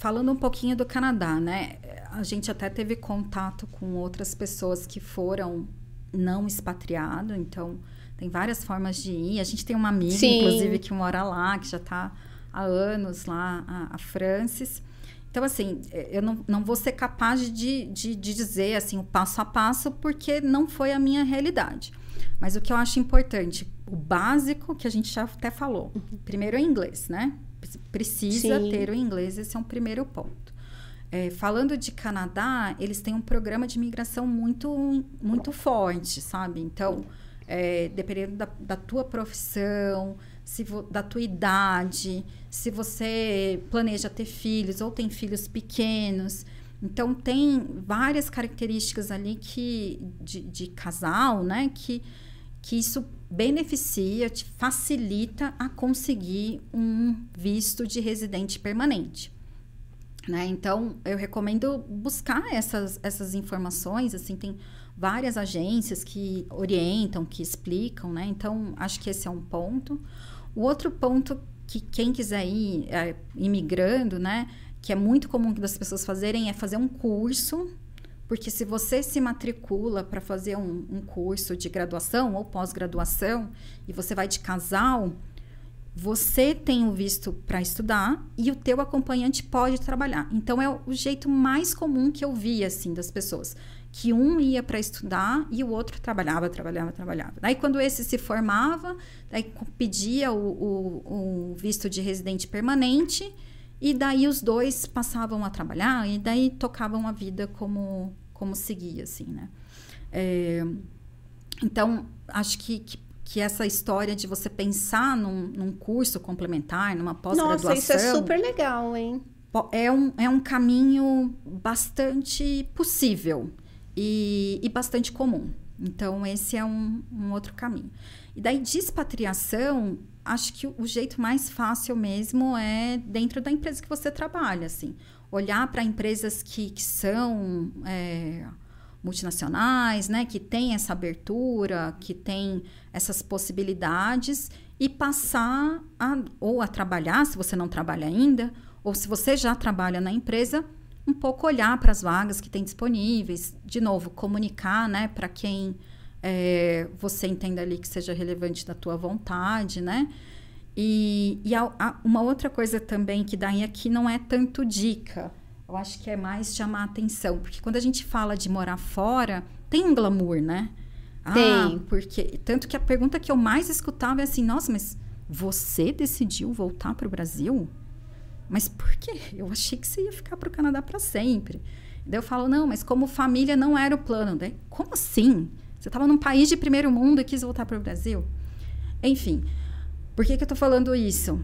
Speaker 2: Falando um pouquinho do Canadá, né? A gente até teve contato com outras pessoas que foram não expatriado, então tem várias formas de ir. A gente tem uma amiga,
Speaker 1: Sim.
Speaker 2: inclusive, que mora lá, que já está há anos lá, a, a Francis. Então, assim, eu não, não vou ser capaz de, de, de dizer assim, o passo a passo, porque não foi a minha realidade. Mas o que eu acho importante, o básico que a gente já até falou, uhum. primeiro é inglês, né? Precisa Sim. ter o inglês, esse é um primeiro ponto. É, falando de Canadá, eles têm um programa de imigração muito, muito forte, sabe? Então, é, dependendo da, da, tua profissão, se da tua idade, se você planeja ter filhos ou tem filhos pequenos. Então, tem várias características ali que, de, de casal, né? Que, que isso beneficia, te facilita a conseguir um visto de residente permanente. Né? Então, eu recomendo buscar essas, essas informações, assim, tem várias agências que orientam, que explicam, né? Então, acho que esse é um ponto. O outro ponto que quem quiser ir é, imigrando, né, que é muito comum das pessoas fazerem, é fazer um curso porque se você se matricula para fazer um, um, curso de graduação ou pós-graduação e você vai de casal, você tem o visto para estudar e o teu acompanhante pode trabalhar. Então é o jeito mais comum que eu vi assim das pessoas, que um ia para estudar e o outro trabalhava, trabalhava, trabalhava. Daí quando esse se formava, daí pedia o, o, o visto de residente permanente e daí os dois passavam a trabalhar e daí tocavam a vida como, como seguia, assim, né? É, então, acho que, que, que, essa história de você pensar num, num curso complementar, numa pós-graduação...
Speaker 1: Nossa, isso é super legal, hein?
Speaker 2: É um, é um caminho bastante possível e, e bastante comum. Então, esse é um, um outro caminho. E daí, de expatriação, acho que o jeito mais fácil mesmo é dentro da empresa que você trabalha, assim. Olhar para empresas que, que são é, multinacionais, né? Que tem essa abertura, que tem essas possibilidades e passar a, ou a trabalhar, se você não trabalha ainda, ou se você já trabalha na empresa, um pouco olhar para as vagas que tem disponíveis, de novo, comunicar, né, para quem é, você entenda ali que seja relevante da tua vontade, né? E, e a, a, uma outra coisa também que daí aqui não é tanto dica, eu acho que é mais chamar atenção, porque quando a gente fala de morar fora, tem um glamour, né?
Speaker 1: Ah, tem.
Speaker 2: porque tanto que a pergunta que eu mais escutava é assim: nossa, mas você decidiu voltar para o Brasil? Mas por quê? Eu achei que você ia ficar para o Canadá para sempre. Daí eu falo: não, mas como família não era o plano. Daí, como assim? Você estava num país de primeiro mundo e quis voltar para o Brasil? Enfim, por que, que eu estou falando isso?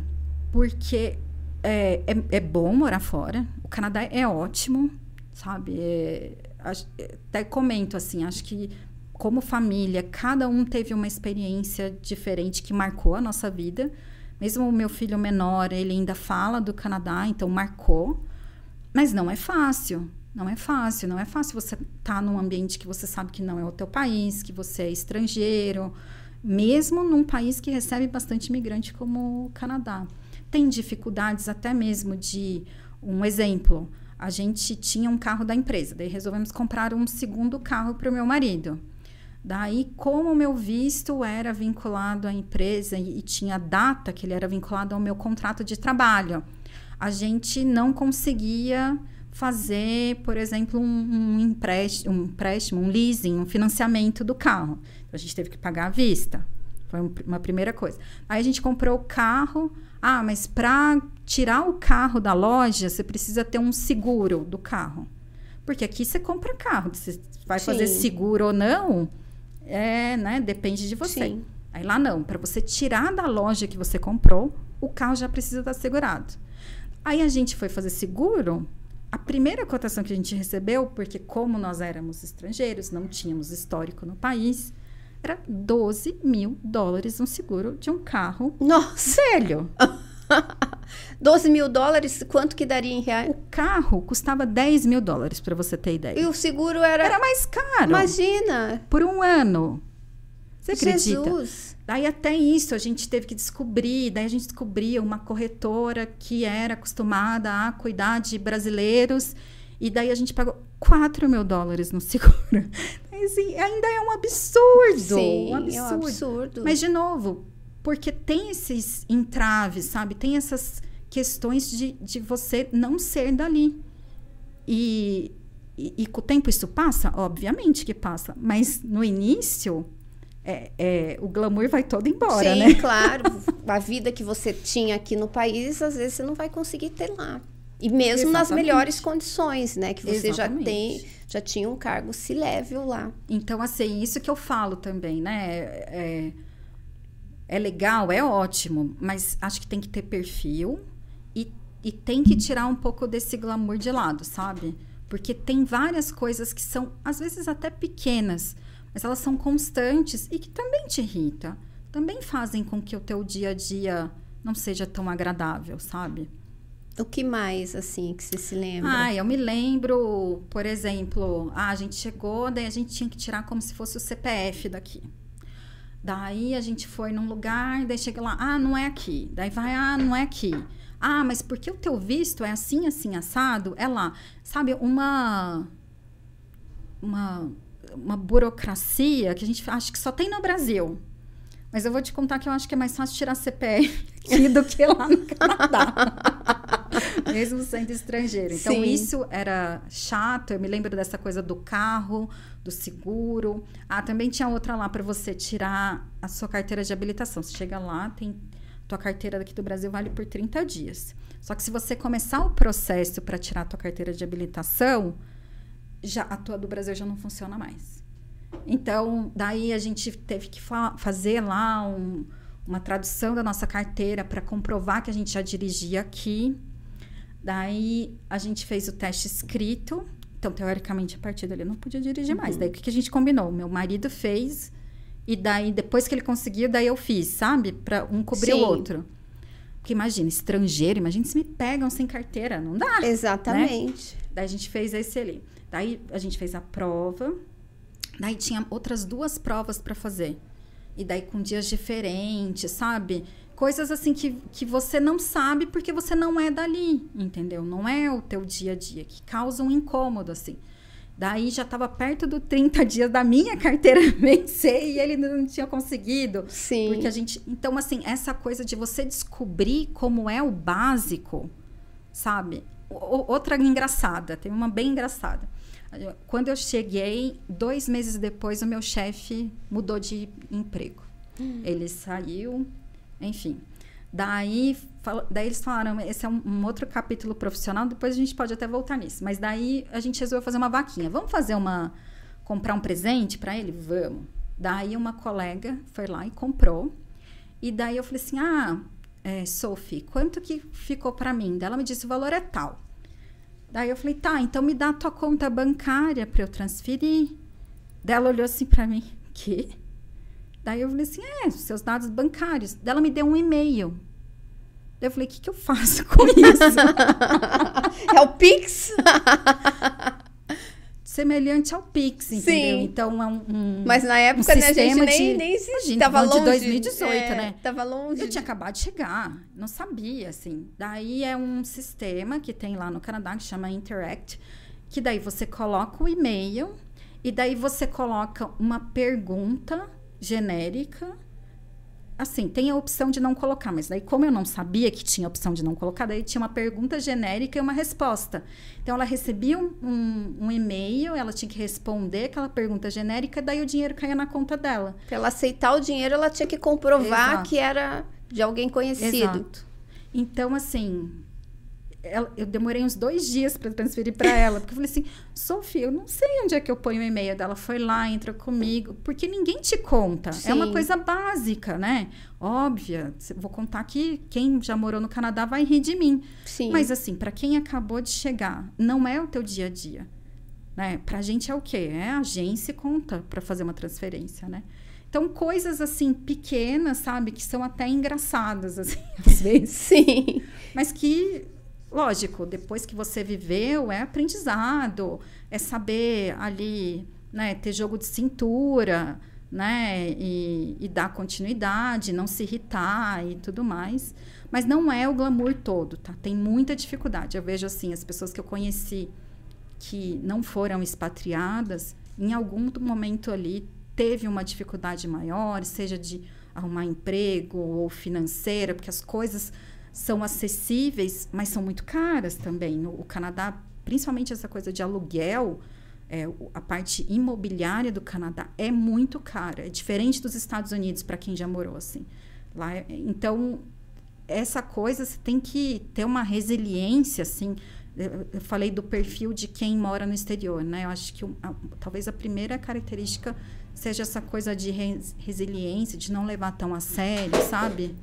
Speaker 2: Porque é, é, é, bom morar fora. O Canadá é ótimo, sabe? É, até comento assim, acho que como família, cada um teve uma experiência diferente que marcou a nossa vida. Mesmo o meu filho menor, ele ainda fala do Canadá, então marcou. Mas não é fácil. Não é fácil. Não é fácil você estar tá num ambiente que você sabe que não é o teu país, que você é estrangeiro. Mesmo num país que recebe bastante imigrante como o Canadá. Tem dificuldades até mesmo de... Um exemplo, a gente tinha um carro da empresa, daí resolvemos comprar um segundo carro para o meu marido. Daí, como o meu visto era vinculado à empresa e, e tinha data que ele era vinculado ao meu contrato de trabalho, a gente não conseguia fazer, por exemplo, um, um, empréstimo, um empréstimo, um leasing, um financiamento do carro. Então, a gente teve que pagar à vista. Foi uma primeira coisa. Aí a gente comprou o carro. Ah, mas para tirar o carro da loja, você precisa ter um seguro do carro. Porque aqui você compra carro. Você vai Sim. fazer seguro ou não, é, né? Depende de você. Sim. Aí lá não, para você tirar da loja que você comprou, o carro já precisa estar segurado. Aí a gente foi fazer seguro. A primeira cotação que a gente recebeu, porque como nós éramos estrangeiros, não tínhamos histórico no país, era 12 mil dólares um seguro de um carro
Speaker 1: Nossa.
Speaker 2: velho.
Speaker 1: 12 mil dólares, quanto que daria em reais?
Speaker 2: O carro custava 10 mil dólares, para você ter ideia.
Speaker 1: E o seguro era...
Speaker 2: Era mais caro.
Speaker 1: Imagina!
Speaker 2: Por um ano. Você acredita?
Speaker 1: Jesus!
Speaker 2: Daí até isso a gente teve que descobrir. Daí a gente descobria uma corretora que era acostumada a cuidar de brasileiros. E daí a gente pagou 4 mil dólares no seguro. Assim, ainda é um absurdo.
Speaker 1: Sim,
Speaker 2: um absurdo.
Speaker 1: É um absurdo.
Speaker 2: Mas, de novo, porque tem esses entraves, sabe? Tem essas questões de, de você não ser dali. E, e, e, com o tempo isso passa? Obviamente que passa. Mas no início, é, é, o glamour vai todo embora,
Speaker 1: Sim,
Speaker 2: né?
Speaker 1: claro. A vida que você tinha aqui no país, às vezes você não vai conseguir ter lá. E mesmo Exatamente. nas melhores condições, né? Que você Exatamente. já tem, já tinha um cargo se level lá.
Speaker 2: Então, assim, isso que eu falo também, né? É, é legal, é ótimo, mas acho que tem que ter perfil e, e tem que tirar um pouco desse glamour de lado, sabe? Porque tem várias coisas que são, às vezes, até pequenas, mas elas são constantes e que também te irritam. Também fazem com que o teu dia a dia não seja tão agradável, sabe?
Speaker 1: O que mais, assim, que você se lembra?
Speaker 2: Ah, eu me lembro, por exemplo, ah, a gente chegou, daí a gente tinha que tirar como se fosse o CPF daqui. Daí a gente foi num lugar, daí chega lá, ah, não é aqui. Daí vai, ah, não é aqui. Ah, mas porque o teu visto é assim, assim, assado? É lá. Sabe, uma. Uma, uma burocracia que a gente acha que só tem no Brasil. Mas eu vou te contar que eu acho que é mais fácil tirar CPF aqui do que lá no Canadá. Mesmo sendo estrangeiro. Então, Sim. isso era chato. Eu me lembro dessa coisa do carro, do seguro. Ah, também tinha outra lá para você tirar a sua carteira de habilitação. Você chega lá, tem tua carteira daqui do Brasil vale por 30 dias. Só que se você começar o processo para tirar a tua carteira de habilitação, já a tua do Brasil já não funciona mais. Então, daí a gente teve que fa fazer lá um, uma tradução da nossa carteira para comprovar que a gente já dirigia aqui. Daí a gente fez o teste escrito então, teoricamente, a partir dali eu não podia dirigir mais. Uhum. Daí, o que, que a gente combinou? Meu marido fez E daí, depois que ele conseguiu, daí eu fiz, sabe? Para um cobrir
Speaker 1: Sim.
Speaker 2: o outro. Porque imagina, estrangeiro, imagina se me pegam sem carteira, não dá.
Speaker 1: Exatamente.
Speaker 2: Daí a gente fez esse ali. Daí a gente fez a prova. Daí tinha outras duas provas para fazer. E daí com dias diferentes, sabe? Coisas assim que, que você não sabe porque você não é dali, entendeu? Não é o teu dia a dia, que causa um incômodo, assim. Daí já estava perto do 30 dias da minha carteira vencer e ele não tinha conseguido.
Speaker 1: Sim.
Speaker 2: Porque a gente. Então, assim, essa coisa de você descobrir como é o básico, sabe? O- outra engraçada, tem uma bem engraçada. Quando eu cheguei, dois meses depois, o meu chefe mudou de emprego. Ele saiu, enfim. Daí, daí eles falaram, esse é um, um outro capítulo profissional, depois a gente pode até voltar nisso. Mas daí a gente resolveu fazer uma vaquinha. Vamos fazer uma. comprar um presente para ele? Vamos. Daí uma colega foi lá e comprou. E daí eu falei assim: ah, é, Sophie, quanto que ficou para mim? Daí ela me disse: o valor é tal. Daí eu falei: tá, então me dá a tua conta bancária para eu transferir. Daí ela olhou assim para mim: que? Daí eu falei assim: é, seus dados bancários. Daí ela me deu um e-mail. Daí eu falei: o que, que eu faço com isso?
Speaker 1: É o Pix?
Speaker 2: Semelhante ao Pix, entendeu?
Speaker 1: Sim.
Speaker 2: Então é um. um-
Speaker 1: Mas na época,
Speaker 2: um
Speaker 1: né, a gente nem,
Speaker 2: de-
Speaker 1: nem
Speaker 2: Imagina,
Speaker 1: tava
Speaker 2: falando de
Speaker 1: longe.
Speaker 2: 2018,
Speaker 1: é,
Speaker 2: né?
Speaker 1: Tava longe.
Speaker 2: Eu tinha acabado de chegar, não sabia, assim. Daí é um sistema que tem lá no Canadá que chama Interact, que daí você coloca o e-mail e daí você coloca uma pergunta genérica. Assim, tem a opção de não colocar, mas daí, como eu não sabia que tinha a opção de não colocar, daí tinha uma pergunta genérica e uma resposta. Então, ela recebia um, um, um e-mail, ela tinha que responder aquela pergunta genérica, daí o dinheiro caía na conta dela.
Speaker 1: Pra ela aceitar o dinheiro, ela tinha que comprovar
Speaker 2: Exato.
Speaker 1: que era de alguém conhecido.
Speaker 2: Exato. Então, assim, ela- eu demorei uns dois dias para transferir para ela, porque eu falei assim, Sofia, eu não sei onde é que eu ponho o e-mail dela. Foi lá, entrou comigo, porque ninguém te conta. É uma
Speaker 1: Sim.
Speaker 2: coisa básica, né? Óbvia. Vou contar que quem já morou no Canadá vai rir de mim.
Speaker 1: Sim.
Speaker 2: Mas assim, para quem acabou de chegar, não é o teu dia a dia, né? Pra gente é o quê? É a agência conta para fazer uma transferência, né? Então, coisas assim pequenas, sabe, que são até engraçadas assim, às vezes,
Speaker 1: Sim.
Speaker 2: mas que lógico, depois que você viveu, é aprendizado, é saber ali, né, ter jogo de cintura, né, e, e dar continuidade, não se irritar e tudo mais. Mas não é o glamour todo, tá? Tem muita dificuldade. Eu vejo assim, as pessoas que eu conheci que não foram expatriadas, em algum momento ali teve uma dificuldade maior, seja de arrumar emprego ou financeira, porque as coisas são acessíveis, mas são muito caras também. O, Canadá, principalmente essa coisa de aluguel, é, a parte imobiliária do Canadá é muito cara. É diferente dos Estados Unidos, para quem já morou assim. Lá, é- então, essa coisa você tem que ter uma resiliência, assim. Eu falei do perfil de quem mora no exterior, né? Eu acho que a- talvez a primeira característica seja essa coisa de res- resiliência, de não levar tão a sério, sabe?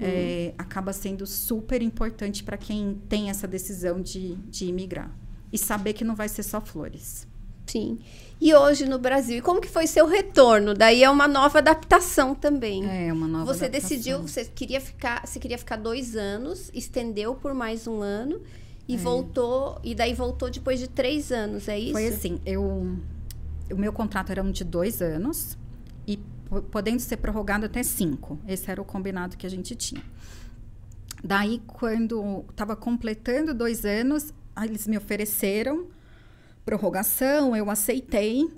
Speaker 2: É, acaba sendo super importante para quem tem essa decisão de, de imigrar. E saber que não vai ser só flores.
Speaker 1: Sim. E hoje no Brasil, e como que foi seu retorno? Daí é uma nova adaptação também.
Speaker 2: É uma nova
Speaker 1: você
Speaker 2: adaptação.
Speaker 1: decidiu, você queria ficar, você queria ficar dois anos, estendeu por mais um ano e voltou, e daí voltou depois de três anos, é isso?
Speaker 2: Foi assim, eu, o meu contrato era um de dois anos e podendo ser prorrogado até cinco. Esse era o combinado que a gente tinha. Daí, quando estava completando dois anos, eles me ofereceram prorrogação, eu aceitei.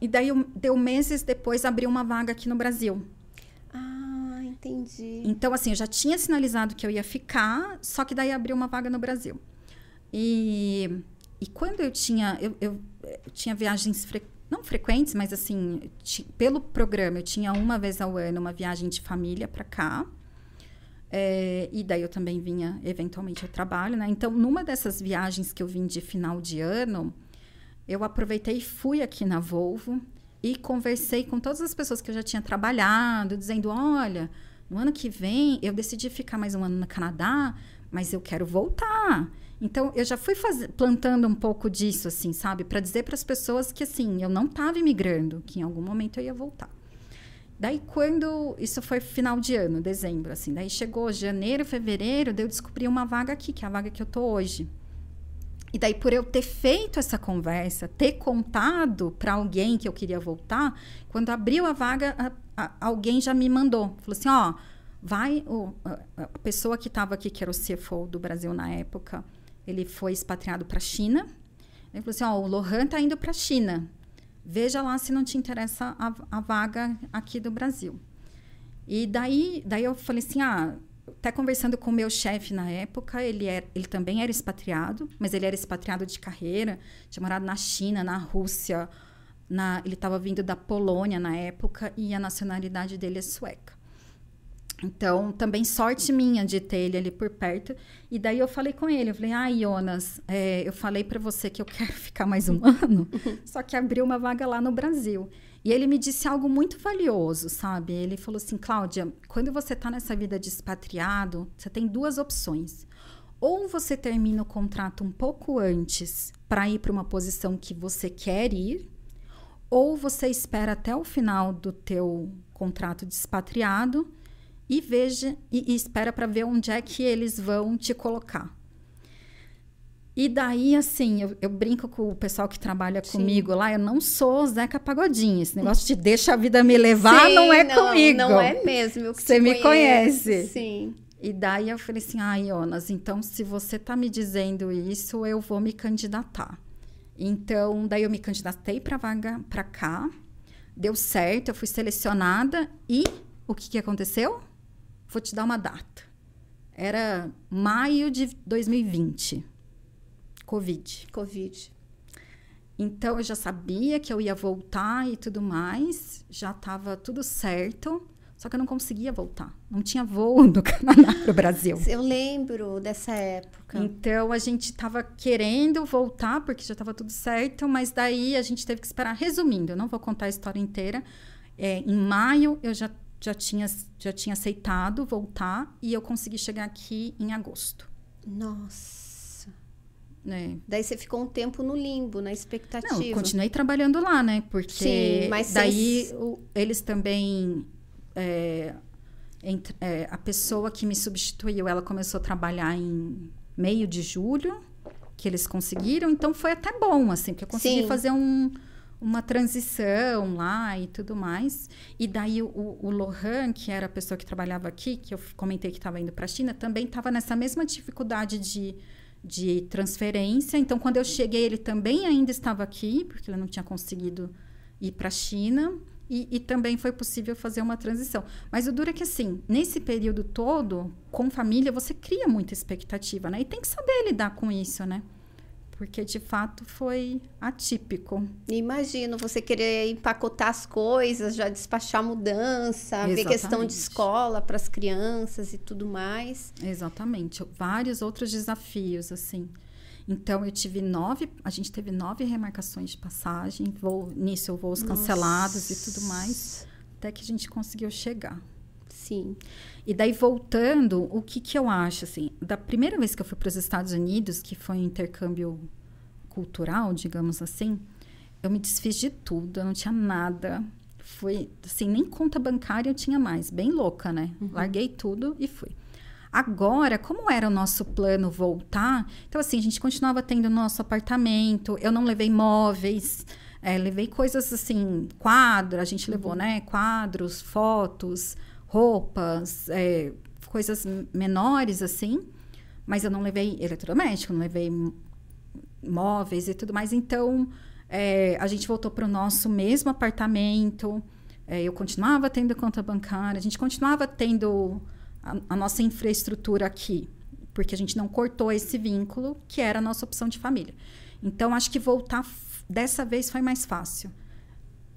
Speaker 2: E daí, eu- deu meses depois, abriu uma vaga aqui no Brasil.
Speaker 1: Ah, entendi.
Speaker 2: Então, assim, eu já tinha sinalizado que eu ia ficar, só que daí abriu uma vaga no Brasil. E, e quando eu tinha. Eu, eu, eu tinha viagens fre- não frequentes, mas assim, pelo programa, eu tinha uma vez ao ano uma viagem de família para cá. É, e daí eu também vinha eventualmente ao trabalho, né? Então, numa dessas viagens que eu vim de final de ano, eu aproveitei e fui aqui na Volvo e conversei com todas as pessoas que eu já tinha trabalhado, dizendo: olha, no ano que vem eu decidi ficar mais um ano no Canadá, mas eu quero voltar. Então, eu já fui faze- plantando um pouco disso, assim, sabe? Para dizer para as pessoas que, assim, eu não estava imigrando, que em algum momento eu ia voltar. Daí, quando. Isso foi final de ano, dezembro, assim. Daí chegou janeiro, fevereiro, daí eu descobri uma vaga aqui, que é a vaga que eu tô hoje. E daí, por eu ter feito essa conversa, ter contado para alguém que eu queria voltar, quando abriu a vaga, a, a, alguém já me mandou. Falou assim: ó, vai. O, a, a, pessoa que estava aqui, que era o CFO do Brasil na época, ele foi expatriado para a China. Ele falou assim: ó, o Lohan tá indo para a China veja lá se não te interessa a, a vaga aqui do Brasil. E daí, daí eu falei assim, ah, até conversando com o meu chefe na época, ele, era, ele também era expatriado, mas ele era expatriado de carreira, tinha morado na China, na Rússia, na, ele estava vindo da Polônia na época e a nacionalidade dele é sueca. Então, também sorte minha de ter ele ali por perto. E daí eu falei com ele, eu falei, ah, Jonas, é, eu falei para você que eu quero ficar mais um ano, só que abriu uma vaga lá no Brasil. E ele me disse algo muito valioso, sabe? Ele falou assim, Cláudia, quando você está nessa vida de expatriado, você tem duas opções. Ou você termina o contrato um pouco antes para ir para uma posição que você quer ir, ou você espera até o final do teu contrato de expatriado e veja e, e espera para ver onde é que eles vão te colocar. E daí, assim, eu, eu, brinco com o pessoal que trabalha Sim. comigo lá, eu não sou Zeca Pagodinho. Esse negócio de deixa a vida me levar
Speaker 1: Sim,
Speaker 2: não é
Speaker 1: não,
Speaker 2: comigo.
Speaker 1: Não é mesmo.
Speaker 2: Você me conhece.
Speaker 1: Sim.
Speaker 2: E daí eu falei assim, ah, Jonas, então se você tá me dizendo isso, eu vou me candidatar. Então, daí eu me candidatei para vaga para cá, deu certo, eu fui selecionada e o que, que aconteceu? Vou te dar uma data. Era maio de 2020. Covid.
Speaker 1: Covid.
Speaker 2: Então eu já sabia que eu ia voltar e tudo mais, já estava tudo certo, só que eu não conseguia voltar. Não tinha voo do Canadá para o Brasil.
Speaker 1: Eu lembro dessa época.
Speaker 2: Então a gente estava querendo voltar porque já estava tudo certo, mas daí a gente teve que esperar. Resumindo, eu não vou contar a história inteira. É, em maio eu já já tinha, já tinha aceitado voltar e eu consegui chegar aqui em agosto.
Speaker 1: Nossa.
Speaker 2: É.
Speaker 1: Daí você ficou um tempo no limbo, na expectativa. Não,
Speaker 2: continuei trabalhando lá, né? Porque Sim, mas daí sem... o, eles também. É, entre, é, a pessoa que me substituiu, ela começou a trabalhar em meio de julho, que eles conseguiram, então foi até bom, assim, porque eu consegui Sim. fazer um uma transição lá e tudo mais. E daí o, o Lohan, que era a pessoa que trabalhava aqui, que eu comentei que estava indo para a China, também estava nessa mesma dificuldade de, de transferência. Então, quando eu cheguei, ele também ainda estava aqui, porque ele não tinha conseguido ir para a China. E, e, também foi possível fazer uma transição. Mas o duro é que, assim, nesse período todo, com família, você cria muita expectativa, né? E tem que saber lidar com isso, né? Porque de fato foi atípico.
Speaker 1: Imagino você querer empacotar as coisas, já despachar mudança, Exatamente. ver questão de escola para as crianças e tudo mais.
Speaker 2: Exatamente, vários outros desafios assim. Então eu tive nove, a gente teve nove remarcações de passagem, voo, nisso voos Nossa. cancelados e tudo mais, até que a gente conseguiu chegar.
Speaker 1: Sim.
Speaker 2: E daí, voltando, o que, que eu acho, assim, da primeira vez que eu fui para os Estados Unidos, que foi um intercâmbio cultural, digamos assim, eu me desfiz de tudo, eu não tinha nada. Foi, assim, nem conta bancária eu tinha mais, bem louca, né? Uhum. Larguei tudo e fui. Agora, como era o nosso plano voltar, então assim, a gente continuava tendo nosso apartamento, eu não levei móveis, é, levei coisas assim, quadro, a gente levou, uhum. né? Quadros, fotos, roupas, é, coisas menores assim, mas eu não levei eletrodoméstico, não levei móveis e tudo mais. Então, é, a gente voltou para o nosso mesmo apartamento. É, eu continuava tendo conta bancária, a gente continuava tendo a, a, nossa infraestrutura aqui, porque a gente não cortou esse vínculo que era a nossa opção de família. Então, acho que voltar dessa vez foi mais fácil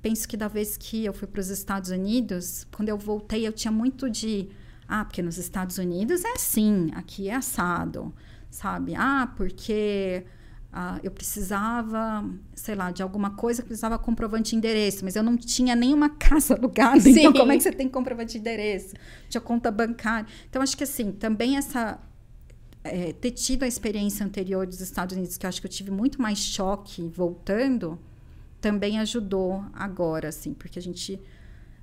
Speaker 2: penso que da vez que eu fui para os Estados Unidos, quando eu voltei, eu tinha muito de. Ah, porque nos Estados Unidos é assim, aqui é assado, sabe? Ah, porque ah, eu precisava, sei lá, de alguma coisa que precisava comprovante de endereço, mas eu não tinha nenhuma casa alugada, Sim. então como é que você tem comprovante de endereço? Tinha conta bancária. Então, acho que assim, também essa. É, ter tido a experiência anterior dos Estados Unidos, que eu acho que eu tive muito mais choque voltando, também ajudou agora, assim, porque a gente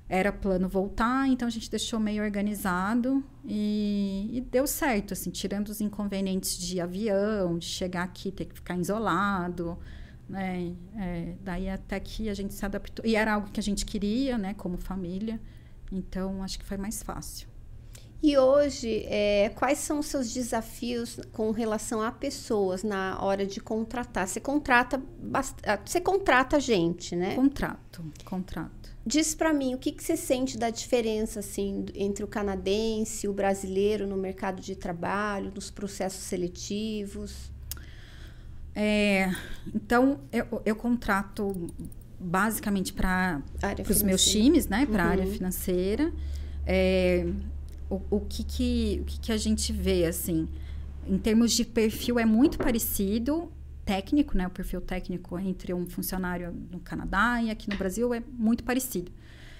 Speaker 2: era plano voltar, então a gente deixou meio organizado e, e, deu certo, assim, tirando os inconvenientes de avião, de chegar aqui ter que ficar isolado, né? É, daí até que a gente se adaptou e era algo que a gente queria, né, como família. Então acho que foi mais fácil.
Speaker 1: E hoje, é, quais são os seus desafios com relação a pessoas na hora de contratar? Você contrata, ah, você contrata gente, né?
Speaker 2: Contrato, contrato.
Speaker 1: Diz para mim o que, que você sente da diferença assim entre o canadense e o brasileiro no mercado de trabalho, nos processos seletivos.
Speaker 2: É, então eu, eu contrato basicamente para os meus times, né, para a uhum. área financeira. É, o, o, que, que, o que, que a gente vê assim, em termos de perfil é muito parecido técnico, né, o perfil técnico entre um funcionário no Canadá e aqui no Brasil é muito parecido.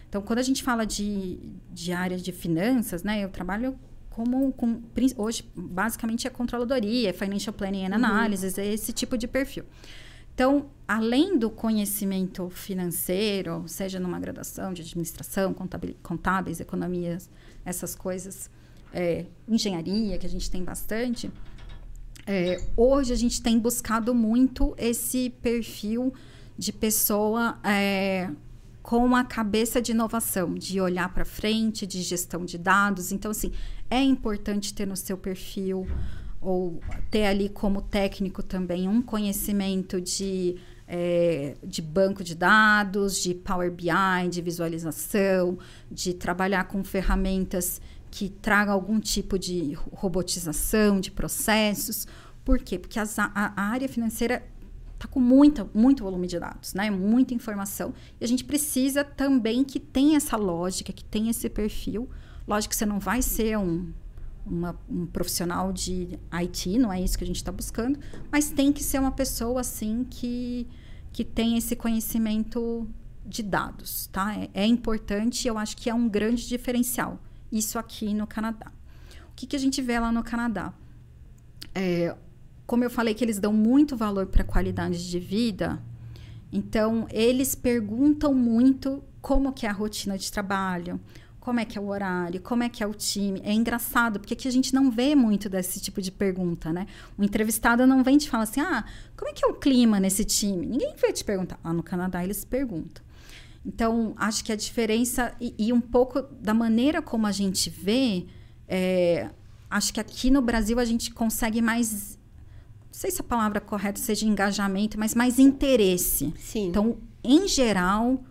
Speaker 2: Então, quando a gente fala de, de áreas de finanças, né, eu trabalho como com, hoje basicamente é controladoria, é financial planning and analysis, uhum. é esse tipo de perfil. Então, além do conhecimento financeiro, seja numa graduação de administração, contábeis, economias, essas coisas, é, engenharia, que a gente tem bastante, é, hoje a gente tem buscado muito esse perfil de pessoa é, com a cabeça de inovação, de olhar para frente, de gestão de dados. Então, assim, é importante ter no seu perfil ou ter ali como técnico também um conhecimento de, é, de banco de dados, de Power BI, de visualização, de trabalhar com ferramentas que traga algum tipo de robotização de processos. Por quê? Porque as, a, a área financeira está com muita, muito volume de dados, né? Muita informação. E a gente precisa também que tenha essa lógica, que tenha esse perfil. Lógico que você não vai ser um, uma, um profissional de IT, não é isso que a gente está buscando, mas tem que ser uma pessoa assim que, que tem esse conhecimento de dados, tá? É, é importante, eu acho que é um grande diferencial isso aqui no Canadá. O que, que a gente vê lá no Canadá? É, como eu falei que eles dão muito valor para a qualidade de vida, então eles perguntam muito como que é a rotina de trabalho, como é que é o horário, como é que é o time. É engraçado, porque aqui a gente não vê muito desse tipo de pergunta, né? O entrevistado não vem te falar assim, ah, como é que é o clima nesse time? Ninguém vai te perguntar. Lá no Canadá eles perguntam. Então, acho que a diferença, e, e um pouco da maneira como a gente vê, é, acho que aqui no Brasil a gente consegue mais. Não sei se a palavra correta seja engajamento, mas mais interesse.
Speaker 1: Sim.
Speaker 2: Então, em geral,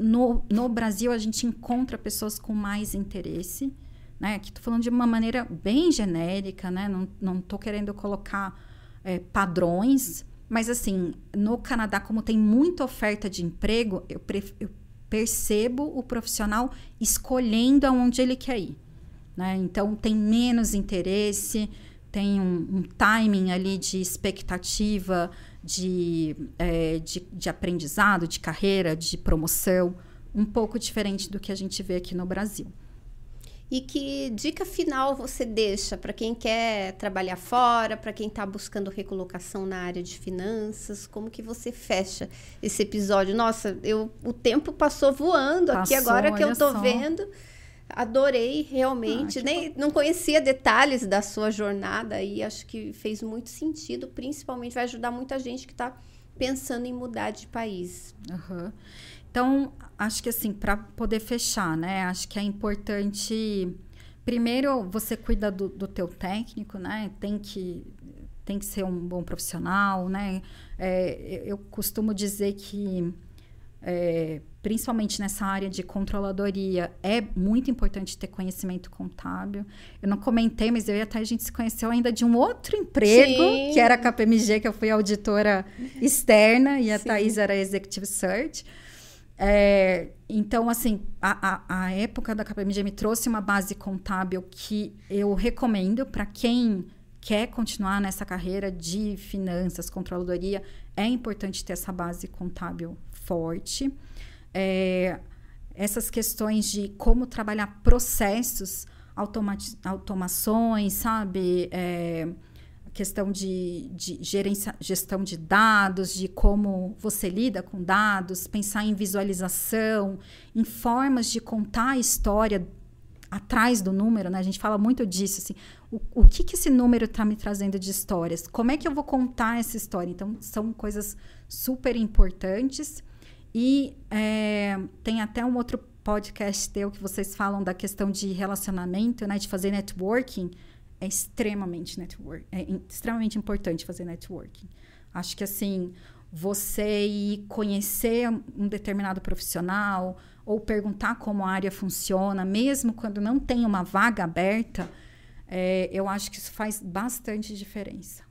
Speaker 2: no, no Brasil a gente encontra pessoas com mais interesse. Né? Aqui estou falando de uma maneira bem genérica, né? Não estou querendo colocar é, padrões, mas, assim, no Canadá, como tem muita oferta de emprego, eu, eu percebo o profissional escolhendo aonde ele quer ir. Né? Então, tem menos interesse, tem um, um timing ali de expectativa, de, é, de, de aprendizado, de carreira, de promoção, um pouco diferente do que a gente vê aqui no Brasil.
Speaker 1: E que dica final você deixa para quem quer trabalhar fora, para quem está buscando recolocação na área de finanças? Como que você fecha esse episódio? Nossa, eu, o tempo passou voando passou, aqui agora que eu estou vendo. Adorei realmente. Ah, Nem não conhecia detalhes da sua jornada e acho que fez muito sentido. Principalmente vai ajudar muita gente que está pensando em mudar de país.
Speaker 2: Uhum. Então, acho que assim, para poder fechar, né? Acho que é importante. Primeiro, você cuida do, do teu técnico, né? Tem que, tem que ser um bom profissional, né? É, eu costumo dizer que, é, principalmente nessa área de controladoria, é muito importante ter conhecimento contábil. Eu não comentei, mas eu e até a gente se conheceu ainda de um outro emprego, Sim. que era a KPMG, que eu fui auditora externa, e a Sim. Thaís era Executive Search. É, então, assim, a, a, a, época da KPMG me trouxe uma base contábil que eu recomendo para quem quer continuar nessa carreira de finanças, controladoria. É importante ter essa base contábil forte. É, essas questões de como trabalhar processos, automações, sabe? É, questão de, de gerência, gestão de dados, de como você lida com dados, pensar em visualização, em formas de contar a história atrás do número, né? A gente fala muito disso, assim, o, o que, que esse número está me trazendo de histórias? Como é que eu vou contar essa história? Então, são coisas super importantes. E é, tem até um outro podcast teu que vocês falam da questão de relacionamento, né? De fazer networking. É extremamente network, é extremamente importante fazer networking. Acho que assim, você ir conhecer um determinado profissional ou perguntar como a área funciona, mesmo quando não tem uma vaga aberta, é, eu acho que isso faz bastante diferença.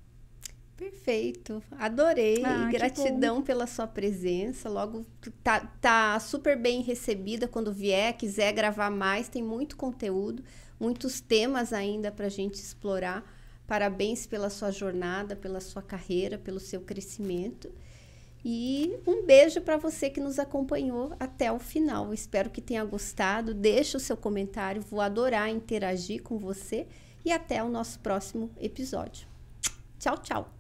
Speaker 1: Perfeito, adorei. Ah, Gratidão pela sua presença. Logo, tá, tá super bem recebida quando vier, quiser gravar mais, tem muito conteúdo, muitos temas ainda para a gente explorar. Parabéns pela sua jornada, pela sua carreira, pelo seu crescimento. E um beijo para você que nos acompanhou até o final. Espero que tenha gostado. Deixe o seu comentário, vou adorar interagir com você. E até o nosso próximo episódio. Tchau, tchau.